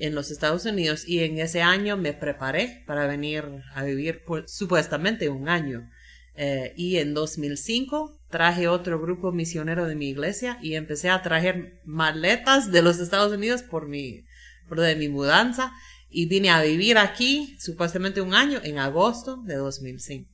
en los Estados Unidos y en ese año me preparé para venir a vivir por, supuestamente un año. Eh, y en 2005 traje otro grupo misionero de mi iglesia y empecé a traer maletas de los Estados Unidos por mi, por de mi mudanza y vine a vivir aquí supuestamente un año en agosto de 2005.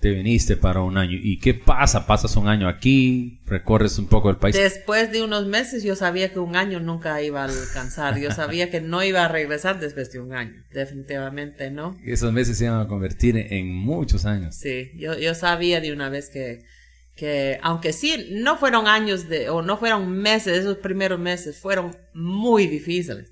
Te viniste para un año. ¿Y qué pasa? Pasas un año aquí, recorres un poco el país. Después de unos meses yo sabía que un año nunca iba a alcanzar. Yo sabía que no iba a regresar después de un año. Definitivamente no. Y esos meses se iban a convertir en muchos años. Sí, yo, yo sabía de una vez que, que aunque sí, no fueron años de, o no fueron meses, esos primeros meses fueron muy difíciles.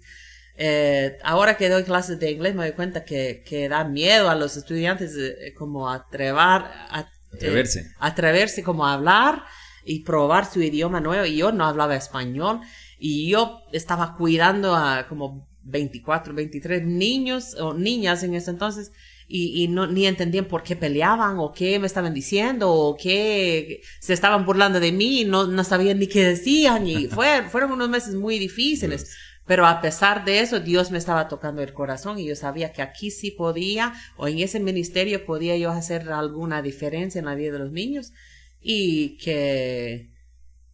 Eh, ahora que doy clases de inglés me doy cuenta que, que da miedo a los estudiantes eh, como atrevar, a, atreverse. Eh, atreverse como a hablar y probar su idioma nuevo. Y yo no hablaba español y yo estaba cuidando a como 24, 23 niños o niñas en ese entonces y, y no, ni entendían por qué peleaban o qué me estaban diciendo o qué se estaban burlando de mí y no, no sabían ni qué decían y fue, fueron unos meses muy difíciles. Yes. Pero a pesar de eso, Dios me estaba tocando el corazón y yo sabía que aquí sí podía, o en ese ministerio podía yo hacer alguna diferencia en la vida de los niños y que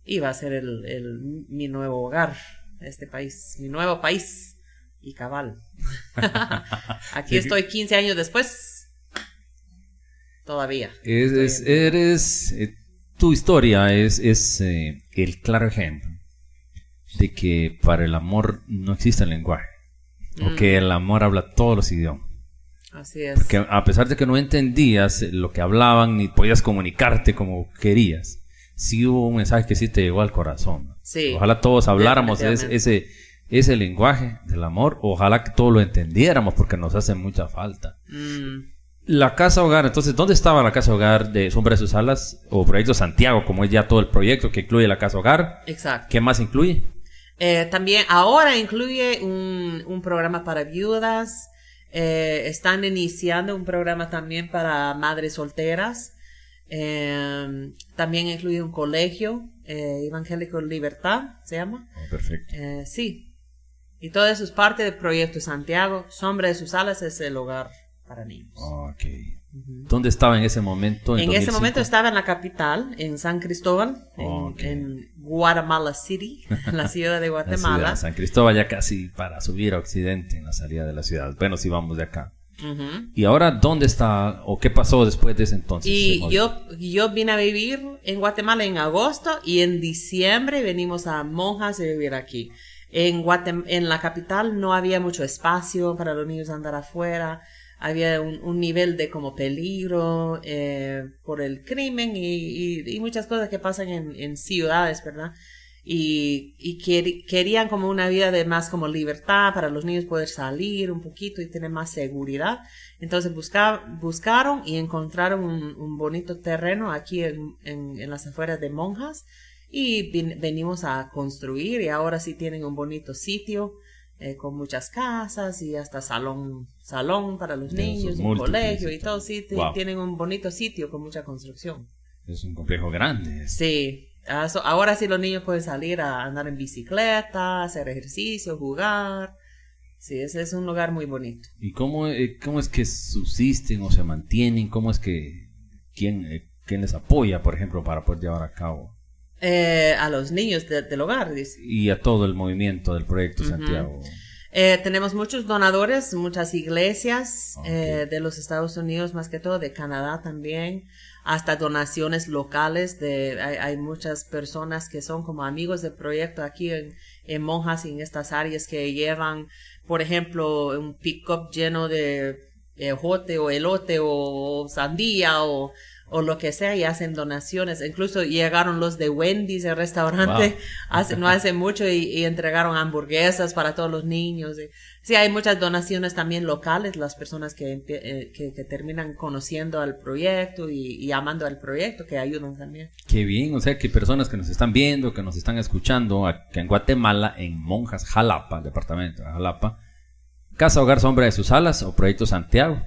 iba a ser el, el, mi nuevo hogar, este país, mi nuevo país y cabal. aquí estoy 15 años después, todavía. Eres, eres eh, tu historia es, es eh, el claro ejemplo de que para el amor no existe el lenguaje. Mm. O que el amor habla todos los idiomas. Así es. Porque a pesar de que no entendías lo que hablaban ni podías comunicarte como querías, sí hubo un mensaje que sí te llegó al corazón. Sí. Ojalá todos habláramos ese, ese, ese lenguaje del amor. Ojalá que todos lo entendiéramos porque nos hace mucha falta. Mm, La casa hogar, entonces, ¿dónde estaba la casa hogar de Sombra de sus alas o Proyecto Santiago, como es ya todo el proyecto que incluye la casa hogar? exacto. ¿Qué más incluye? Eh, también ahora incluye un, un programa para viudas. Eh, están iniciando un programa también para madres solteras. Eh, también incluye un colegio eh, evangélico Libertad, se llama. Oh, perfecto. Sí. Y todo eso es parte del proyecto Santiago. Sombra de sus alas es el hogar para niños. Ok. ¿Dónde estaba en ese momento? En ese 2005? momento estaba en la capital, en San Cristóbal, en, Ok. en Guatemala City, la ciudad de La Guatemala. ciudad, San Cristóbal ya casi para subir a Occidente en la salida de la ciudad. Bueno, si vamos de acá. Ujú. ¿Y ahora dónde está o qué pasó después de ese entonces? Y yo, yo vine a vivir en Guatemala en agosto y en diciembre venimos a Monjas a vivir aquí. En, Guatem- en la capital no había mucho espacio para los niños andar afuera. Había un, nivel de como peligro eh, por el crimen y, muchas cosas que pasan en, ciudades, ¿verdad? Y, querían como una vida de más como libertad para los niños poder salir un poquito y tener más seguridad. Entonces busca- buscaron y encontraron un, bonito terreno aquí en las afueras de Monjas y venimos a construir y ahora sí tienen un bonito sitio eh, con muchas casas y hasta salón salón para los niños, un colegio y todo, sí, Wow. tienen un bonito sitio con mucha construcción. Es un complejo grande. Sí, ah, ahora sí los niños pueden salir a andar en bicicleta, hacer ejercicio, jugar. Sí, ese es un lugar muy bonito. ¿Y cómo, eh, cómo es que subsisten o se mantienen? ¿Cómo es que quién, eh, quién les apoya, por ejemplo, para poder llevar a cabo? Eh, a los niños de- del hogar, dice. Y a todo el movimiento del proyecto Santiago. Eh, tenemos muchos donadores, muchas iglesias eh, de los Estados Unidos, más que todo, de Canadá también, hasta donaciones locales. De, hay, hay muchas personas que son como amigos del proyecto aquí en, en Monjas y en estas áreas que llevan, por ejemplo, un pick-up lleno de ejote o elote o sandía o, o lo que sea y hacen donaciones. Incluso llegaron los de Wendy's, el restaurante, Wow. hace, no hace mucho y, y entregaron hamburguesas para todos los niños. Sí, hay muchas donaciones también locales, las personas que, eh, que, que terminan conociendo al proyecto y, y amando al proyecto, que ayudan también. Qué bien, o sea que personas que nos están viendo, que nos están escuchando, acá en Guatemala, en Monjas, Jalapa, departamento de Jalapa, Casa Hogar Sombra de sus Alas o Proyecto Santiago.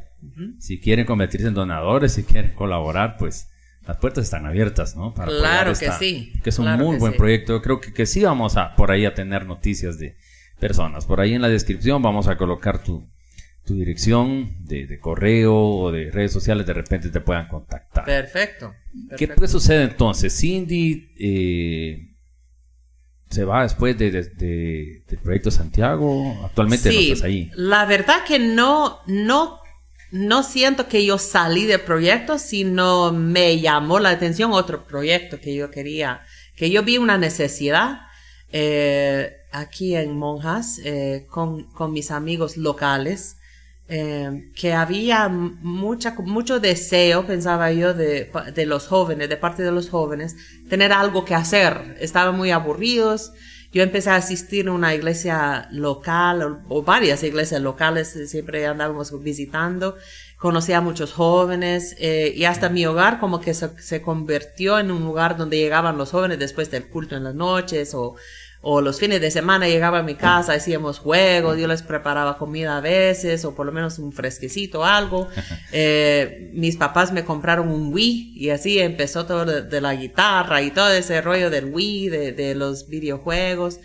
Si quieren convertirse en donadores, si quieren colaborar, pues las puertas están abiertas, ¿no? Para Claro que sí, Que es un claro muy buen sí. proyecto. Yo creo que, que sí vamos a por ahí a tener noticias de personas. Por ahí en la descripción vamos a colocar tu, tu dirección de, de correo o de redes sociales. De repente te puedan contactar. Perfecto. ¿Qué pues sucede entonces? Cindy eh, se va después de, de- de- del proyecto Santiago. Actualmente no estás ahí. La verdad que no, no, no siento que yo salí del proyecto, sino me llamó la atención otro proyecto que yo quería, que yo vi una necesidad eh, aquí en Monjas eh, con, con mis amigos locales. eh, que había mucha, mucho deseo, pensaba yo, de, de los jóvenes, de parte de los jóvenes, tener algo que hacer. Estaban muy aburridos. Yo empecé a asistir a una iglesia local o, o varias iglesias locales, eh, siempre andábamos visitando. Conocí a muchos jóvenes eh, y hasta mi hogar como que se, se convirtió en un lugar donde llegaban los jóvenes después del culto en las noches o, o los fines de semana llegaba a mi casa, hacíamos juegos, yo les preparaba comida a veces, o por lo menos un fresquecito, algo. Eh, mis papás me compraron un Wii y así empezó todo de, de la guitarra y todo ese rollo del Wii, de, de los videojuegos.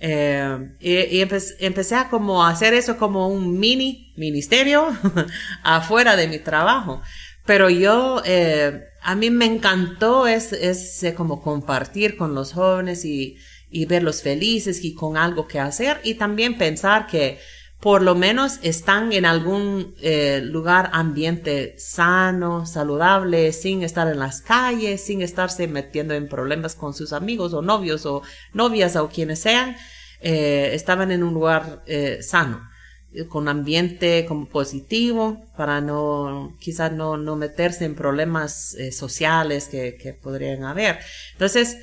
Eh, y y empe- empecé a como hacer eso como un mini ministerio afuera de mi trabajo. Pero yo, eh, a mí me encantó ese, ese como compartir con los jóvenes y, y verlos felices y con algo que hacer y también pensar que por lo menos están en algún eh, lugar ambiente sano, saludable, sin estar en las calles, sin estarse metiendo en problemas con sus amigos o novios o novias o quienes sean, eh, estaban en un lugar eh, sano con ambiente como positivo para no quizás no, no meterse en problemas sociales que, que podrían haber. Entonces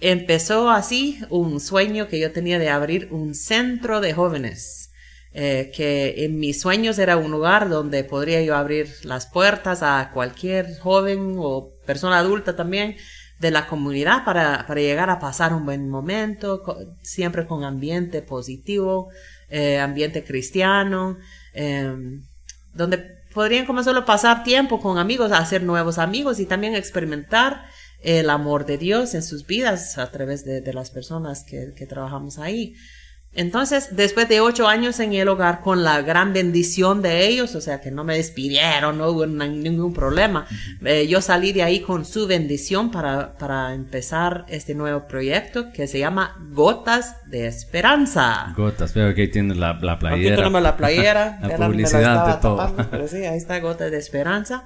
empezó así un sueño que yo tenía de abrir un centro de jóvenes. Eh, que en mis sueños era un lugar donde podría yo abrir las puertas a cualquier joven o persona adulta también de la comunidad para, para llegar a pasar un buen momento, siempre con ambiente positivo, eh, ambiente cristiano, em, donde podrían como solo pasar tiempo con amigos, hacer nuevos amigos y también experimentar el amor de Dios en sus vidas a través de, de las personas que, que trabajamos ahí. Entonces, después de ocho años en el hogar, con la gran bendición de ellos, o sea que no me despidieron, no hubo ningún problema, eh, yo salí de ahí con su bendición para, para empezar este nuevo proyecto que se llama Gotas de Esperanza. Gotas, veo que ahí tiene la, la playera. Aquí tenemos la playera, la publicidad de todo. pero sí, ahí está Gotas de Esperanza.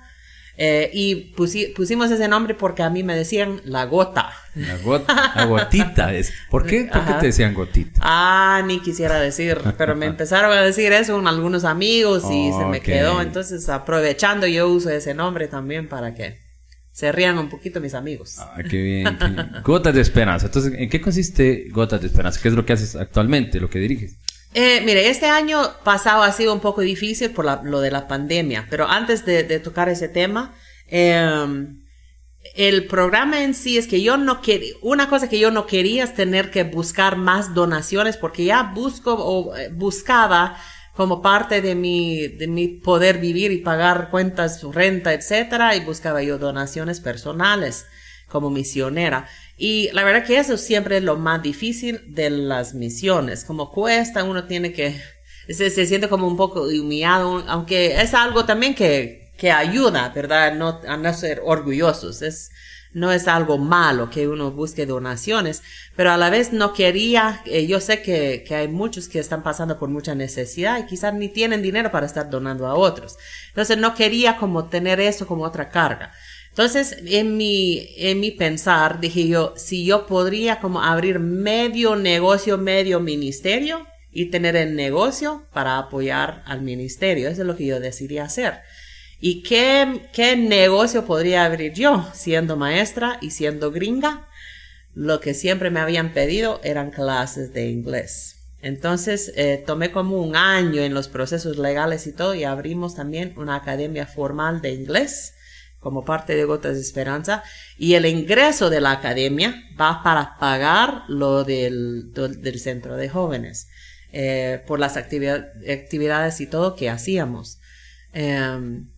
Eh, y pusimos ese nombre porque a mí me decían la gota. La gota, la gotita. Es. ¿Por qué? ¿Por qué te decían gotita? Ah, ni quisiera decir, pero me empezaron a decir eso con algunos amigos y se me quedó. Entonces, aprovechando, yo uso ese nombre también para que se rían un poquito mis amigos. Ah, qué bien. Gotas de esperanza. Entonces, ¿en qué consiste Gotas de esperanza? ¿Qué es lo que haces actualmente, lo que diriges? Eh, mire, este año pasado ha sido un poco difícil por lo de la pandemia, pero antes de, tocar ese tema, em, el programa en sí es que yo no quería, una cosa que yo no quería es tener que buscar más donaciones porque ya busco o eh, buscaba como parte de mi, de mi poder vivir y pagar cuentas, renta, etcétera, y buscaba yo donaciones personales como misionera. Y la verdad que eso siempre es lo más difícil de las misiones. Como cuesta, uno tiene que, se, siente como un poco humillado, aunque es algo también que, que ayuda, ¿verdad? No, a no ser orgullosos. Es, no es algo malo que uno busque donaciones, pero a la vez no quería, eh, yo sé que, que, hay muchos que están pasando por mucha necesidad y quizás ni tienen dinero para estar donando a otros. Entonces no quería como tener eso como otra carga. Entonces, en mi, en mi pensar, dije yo, si yo podría como abrir medio negocio, medio ministerio y tener el negocio para apoyar al ministerio. Eso es lo que yo decidí hacer. ¿Y qué, qué negocio podría abrir yo siendo maestra y siendo gringa? Lo que siempre me habían pedido eran clases de inglés. Entonces eh, tomé como un año en los procesos legales y todo y abrimos también una academia formal de inglés como parte de Gotas de Esperanza y el ingreso de la academia va para pagar lo del, del centro de jóvenes eh, por las actividades y todo que hacíamos. Em,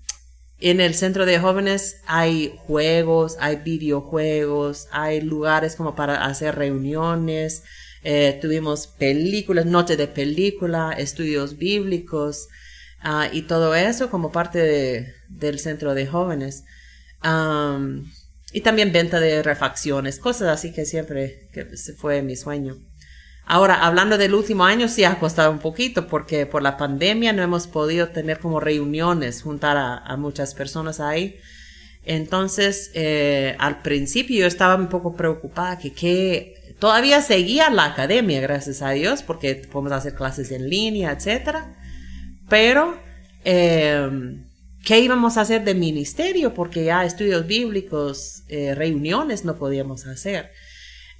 en el centro de jóvenes hay juegos, hay videojuegos, hay lugares como para hacer reuniones, eh, tuvimos películas, noches de película, estudios bíblicos ah, y todo eso como parte del centro de jóvenes y también venta de refacciones, cosas así que siempre que fue mi sueño. Ahora, hablando del último año, sí ha costado un poquito porque por la pandemia no hemos podido tener como reuniones, juntar a, muchas personas ahí. Entonces, eh, al principio yo estaba un poco preocupada que, que todavía seguía la academia, gracias a Dios, porque podemos hacer clases en línea, etcétera. Pero, eh, ¿Qué íbamos a hacer de ministerio? Porque ya estudios bíblicos, eh, reuniones no podíamos hacer.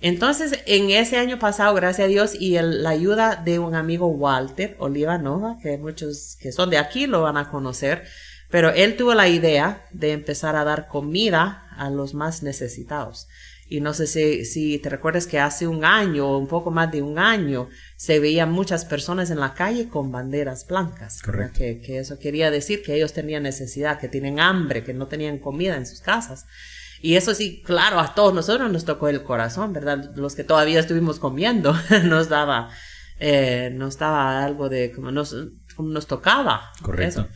Entonces, en ese año pasado, gracias a Dios y la ayuda de un amigo Walter Oliva Nova, que muchos que son de aquí lo van a conocer, pero él tuvo la idea de empezar a dar comida a los más necesitados. Y no sé si, si te recuerdas que hace un año o un poco más de un año se veían muchas personas en la calle con banderas blancas. Correcto. Que, que, eso quería decir que ellos tenían necesidad, que tienen hambre, que no tenían comida en sus casas. Y eso sí, claro, a todos nosotros nos tocó el corazón, ¿verdad? Los que todavía estuvimos comiendo, nos daba, eh, nos daba algo de como nos, como nos tocaba. Correcto.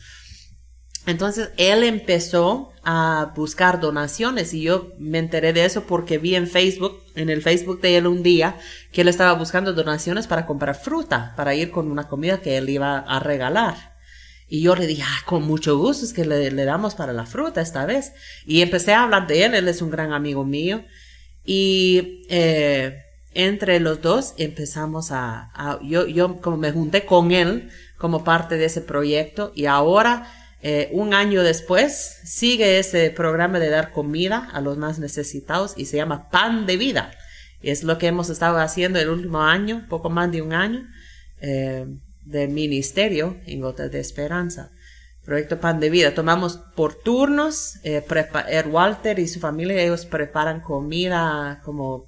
Entonces él empezó a buscar donaciones y yo me enteré de eso porque vi en Facebook, en el Facebook de él un día, que él estaba buscando donaciones para comprar fruta, para ir con una comida que él iba a regalar. Y yo le dije, ah, con mucho gusto, es que le, damos para la fruta esta vez. Y empecé a hablar de él, él es un gran amigo mío. Y eh, entre los dos empezamos a, a, yo, yo como me junté con él como parte de ese proyecto y ahora eh, un año después sigue ese programa de dar comida a los más necesitados y se llama Pan de Vida. Es lo que hemos estado haciendo el último año, poco más de un año, eh, de ministerio en Gotas de Esperanza. Proyecto Pan de Vida. Tomamos por turnos. Eh, er Walter y su familia, ellos preparan comida como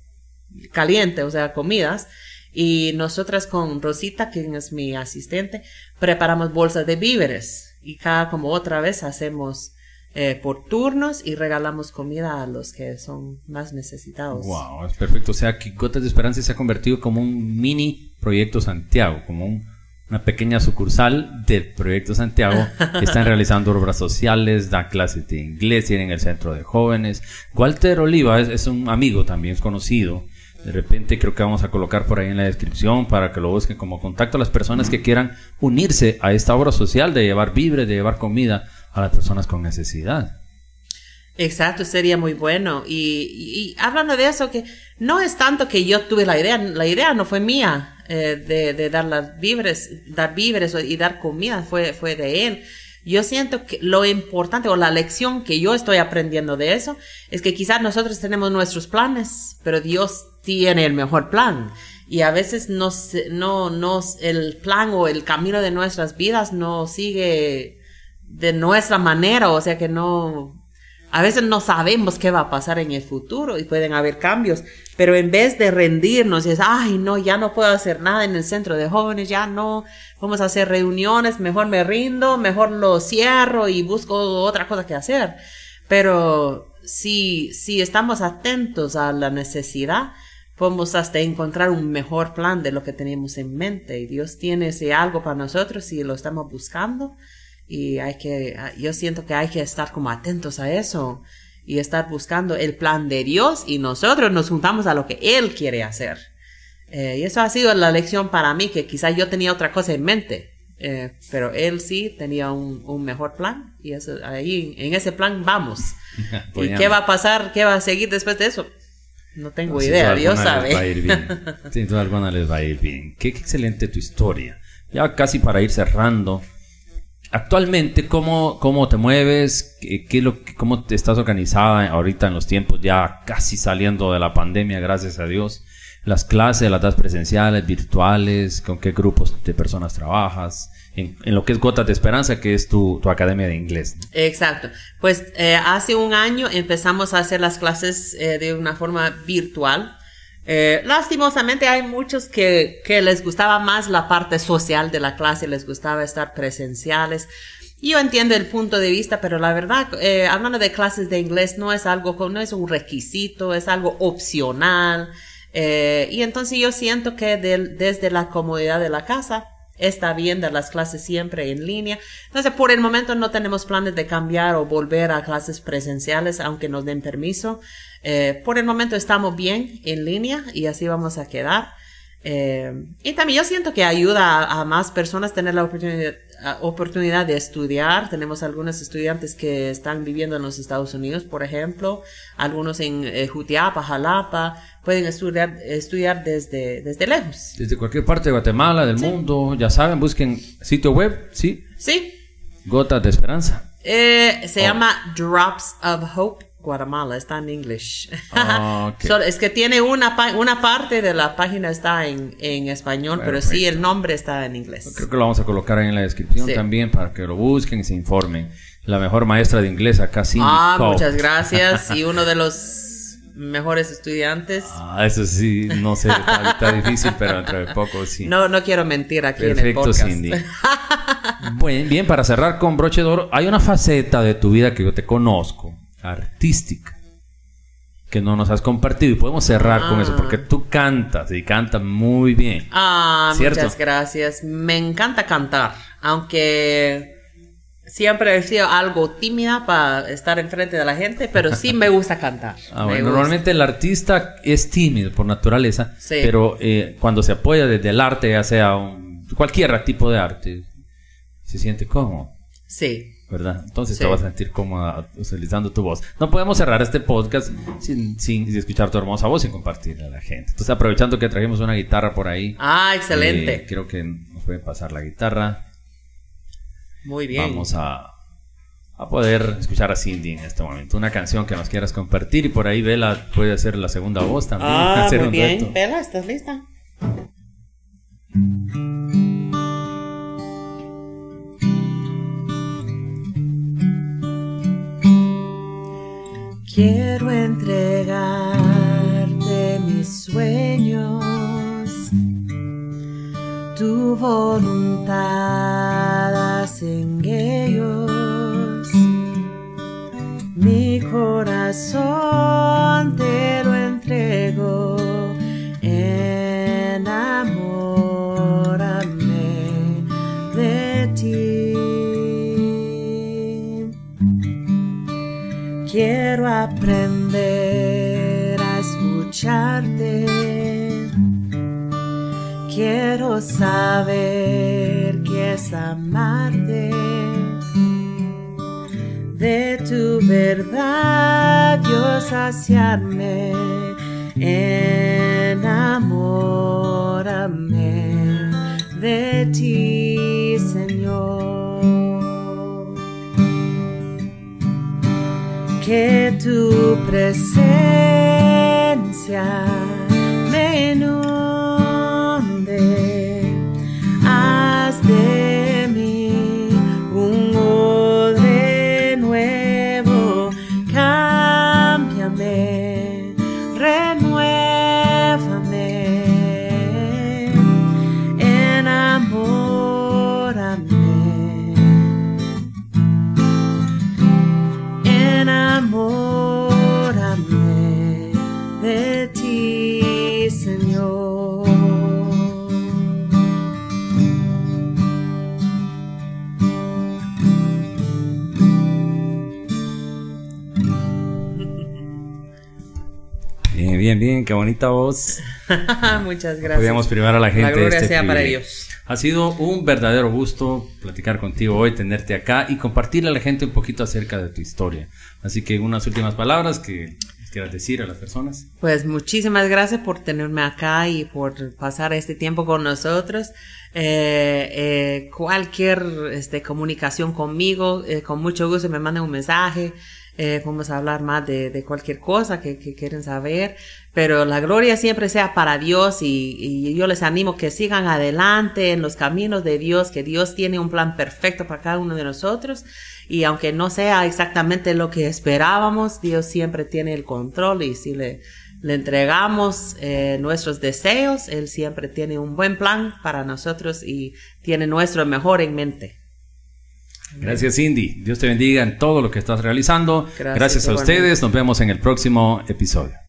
caliente, o sea, comidas. Y nosotras con Rosita, quien es mi asistente, preparamos bolsas de víveres. Y cada como otra vez hacemos eh, por turnos y regalamos comida a los que son más necesitados. Wow, es perfecto. O sea, que Gotas de Esperanza se ha convertido como un mini proyecto Santiago, como una pequeña sucursal del proyecto Santiago que están realizando obras sociales, da clases de inglés, tienen el centro de jóvenes. Walter Oliva es, un amigo también, es conocido. De repente creo que vamos a colocar por ahí en la descripción para que lo busquen como contacto a las personas que quieran unirse a esta obra social de llevar víveres, de llevar comida a las personas con necesidad. Exacto, sería muy bueno. Y, hablando de eso, que no es tanto que yo tuve la idea, la idea no fue mía eh, de, dar las víveres, dar víveres y dar comida, fue, fue de él. Yo siento que lo importante o la lección que yo estoy aprendiendo de eso es que quizás nosotros tenemos nuestros planes, pero Dios tiene el mejor plan. Y a veces no, nos, el plan o el camino de nuestras vidas no sigue de nuestra manera, o sea que no, a veces no sabemos qué va a pasar en el futuro y pueden haber cambios, pero en vez de rendirnos y es, ay, no, ya no puedo hacer nada en el centro de jóvenes, ya no, vamos a hacer reuniones, mejor me rindo, mejor lo cierro y busco otra cosa que hacer. Pero si, si estamos atentos a la necesidad, podemos hasta encontrar un mejor plan de lo que tenemos en mente y Dios tiene ese algo para nosotros si lo estamos buscando y hay que, ah, yo siento que hay que estar como atentos a eso y estar buscando el plan de Dios y nosotros nos juntamos a lo que Él quiere hacer. Eh, y eso ha sido la lección para mí, que quizás yo tenía otra cosa en mente, eh, pero Él sí tenía un, un, mejor plan y eso, ahí, en ese plan vamos. ¿Y qué va a pasar? ¿Qué va a seguir después de eso? No tengo idea, Dios sabe. Les va a ir bien. Sin duda alguna les va a ir bien. Qué, qué excelente tu historia. Ya casi para ir cerrando, Actualmente, ¿cómo, cómo te mueves? ¿Qué, lo, ¿Cómo te estás organizada ahorita en los tiempos ya casi saliendo de la pandemia, gracias a Dios? Las clases, las das presenciales, virtuales, ¿con qué grupos de personas trabajas? En, lo que es Gotas de Esperanza, que es tu, tu academia de inglés. Exacto. Pues eh, hace un año empezamos a hacer las clases eh, de una forma virtual. Eh, lastimosamente hay muchos que, que les gustaba más la parte social de la clase, les gustaba estar presenciales. Yo entiendo el punto de vista, pero la verdad, eh, hablando de clases de inglés, no es algo, no es un requisito, es algo opcional. Eh, y entonces yo siento que desde la comodidad de la casa, está bien dar las clases siempre en línea. Entonces, por el momento no tenemos planes de cambiar o volver a clases presenciales, aunque nos den permiso. Eh, por el momento estamos bien en línea y así vamos a quedar. Eh, y también yo siento que ayuda a, más personas tener la oportunidad, oportunidad, de estudiar. Tenemos algunos estudiantes que están viviendo en los Estados Unidos, por ejemplo, algunos en eh, Jutiapa, Jalapa, pueden estudiar, estudiar desde, desde lejos. Desde cualquier parte de Guatemala, del mundo, ya saben, busquen sitio web, ¿sí? Sí. Gotas de Esperanza. se oh. llama Drops of Hope Guatemala, está en inglés. Ah, es que tiene una, una parte de la página está en, en español, pero sí el nombre está en inglés. Creo que lo vamos a colocar ahí en la descripción también para que lo busquen y se informen. La mejor maestra de inglés acá, Cindy Ah, muchas gracias. Y uno de los mejores estudiantes. Ah, eso sí, no sé, está, difícil, pero dentro de poco sí. No, no quiero mentir aquí en el podcast. Cindy. Bueno, bien, para cerrar con broche de oro, hay una faceta de tu vida que yo te conozco artística que no nos has compartido y podemos cerrar con eso porque tú cantas y cantas muy bien. Ah, muchas gracias. Me encanta cantar, aunque siempre he sido algo tímida para estar enfrente de la gente, pero sí me gusta cantar. Ah, normalmente el artista es tímido por naturaleza, pero eh, cuando se apoya desde el arte, ya sea cualquier tipo de arte, se siente cómodo. Sí. ¿Verdad? Entonces te vas a sentir cómoda utilizando tu voz. No podemos cerrar este podcast sin, sin escuchar tu hermosa voz y compartir a la gente. Entonces, aprovechando que trajimos una guitarra por ahí. Ah, excelente. Eh, creo que nos puede pasar la guitarra. Muy bien. Vamos a, a poder escuchar a Cindy en este momento. Una canción que nos quieras compartir y por ahí Vela puede hacer la segunda voz también. Ah, hacer muy un bien. Vela, ¿estás lista? Quiero entregarte mis sueños, tu voluntad en ellos. Mi corazón te lo entrego, Quiero aprender a escucharte. Quiero saber qué es amarte. De tu verdad yo saciarme. Enamórame de ti, Señor. Que tu presencia Qué bonita voz. Muchas gracias. Podíamos privar a la gente La gloria de este sea para privilegio. Dios. Ha sido un verdadero gusto platicar contigo hoy, tenerte acá y compartirle a la gente un poquito acerca de tu historia. Así que unas últimas palabras que quieras decir a las personas. Pues muchísimas gracias por tenerme acá y por pasar este tiempo con nosotros. Eh, eh, cualquier este, comunicación conmigo, eh, con mucho gusto me manden un mensaje. Eh, vamos a hablar más de, de cualquier cosa que, que quieren saber. Pero la gloria siempre sea para Dios y, y yo les animo que sigan adelante en los caminos de Dios, que Dios tiene un plan perfecto para cada uno de nosotros. Y aunque no sea exactamente lo que esperábamos, Dios siempre tiene el control y si le, le entregamos eh, nuestros deseos, Él siempre tiene un buen plan para nosotros y tiene nuestro mejor en mente. Gracias Cindy, Dios te bendiga en todo lo que estás realizando. Gracias, Gracias a ustedes, nos vemos en el próximo episodio.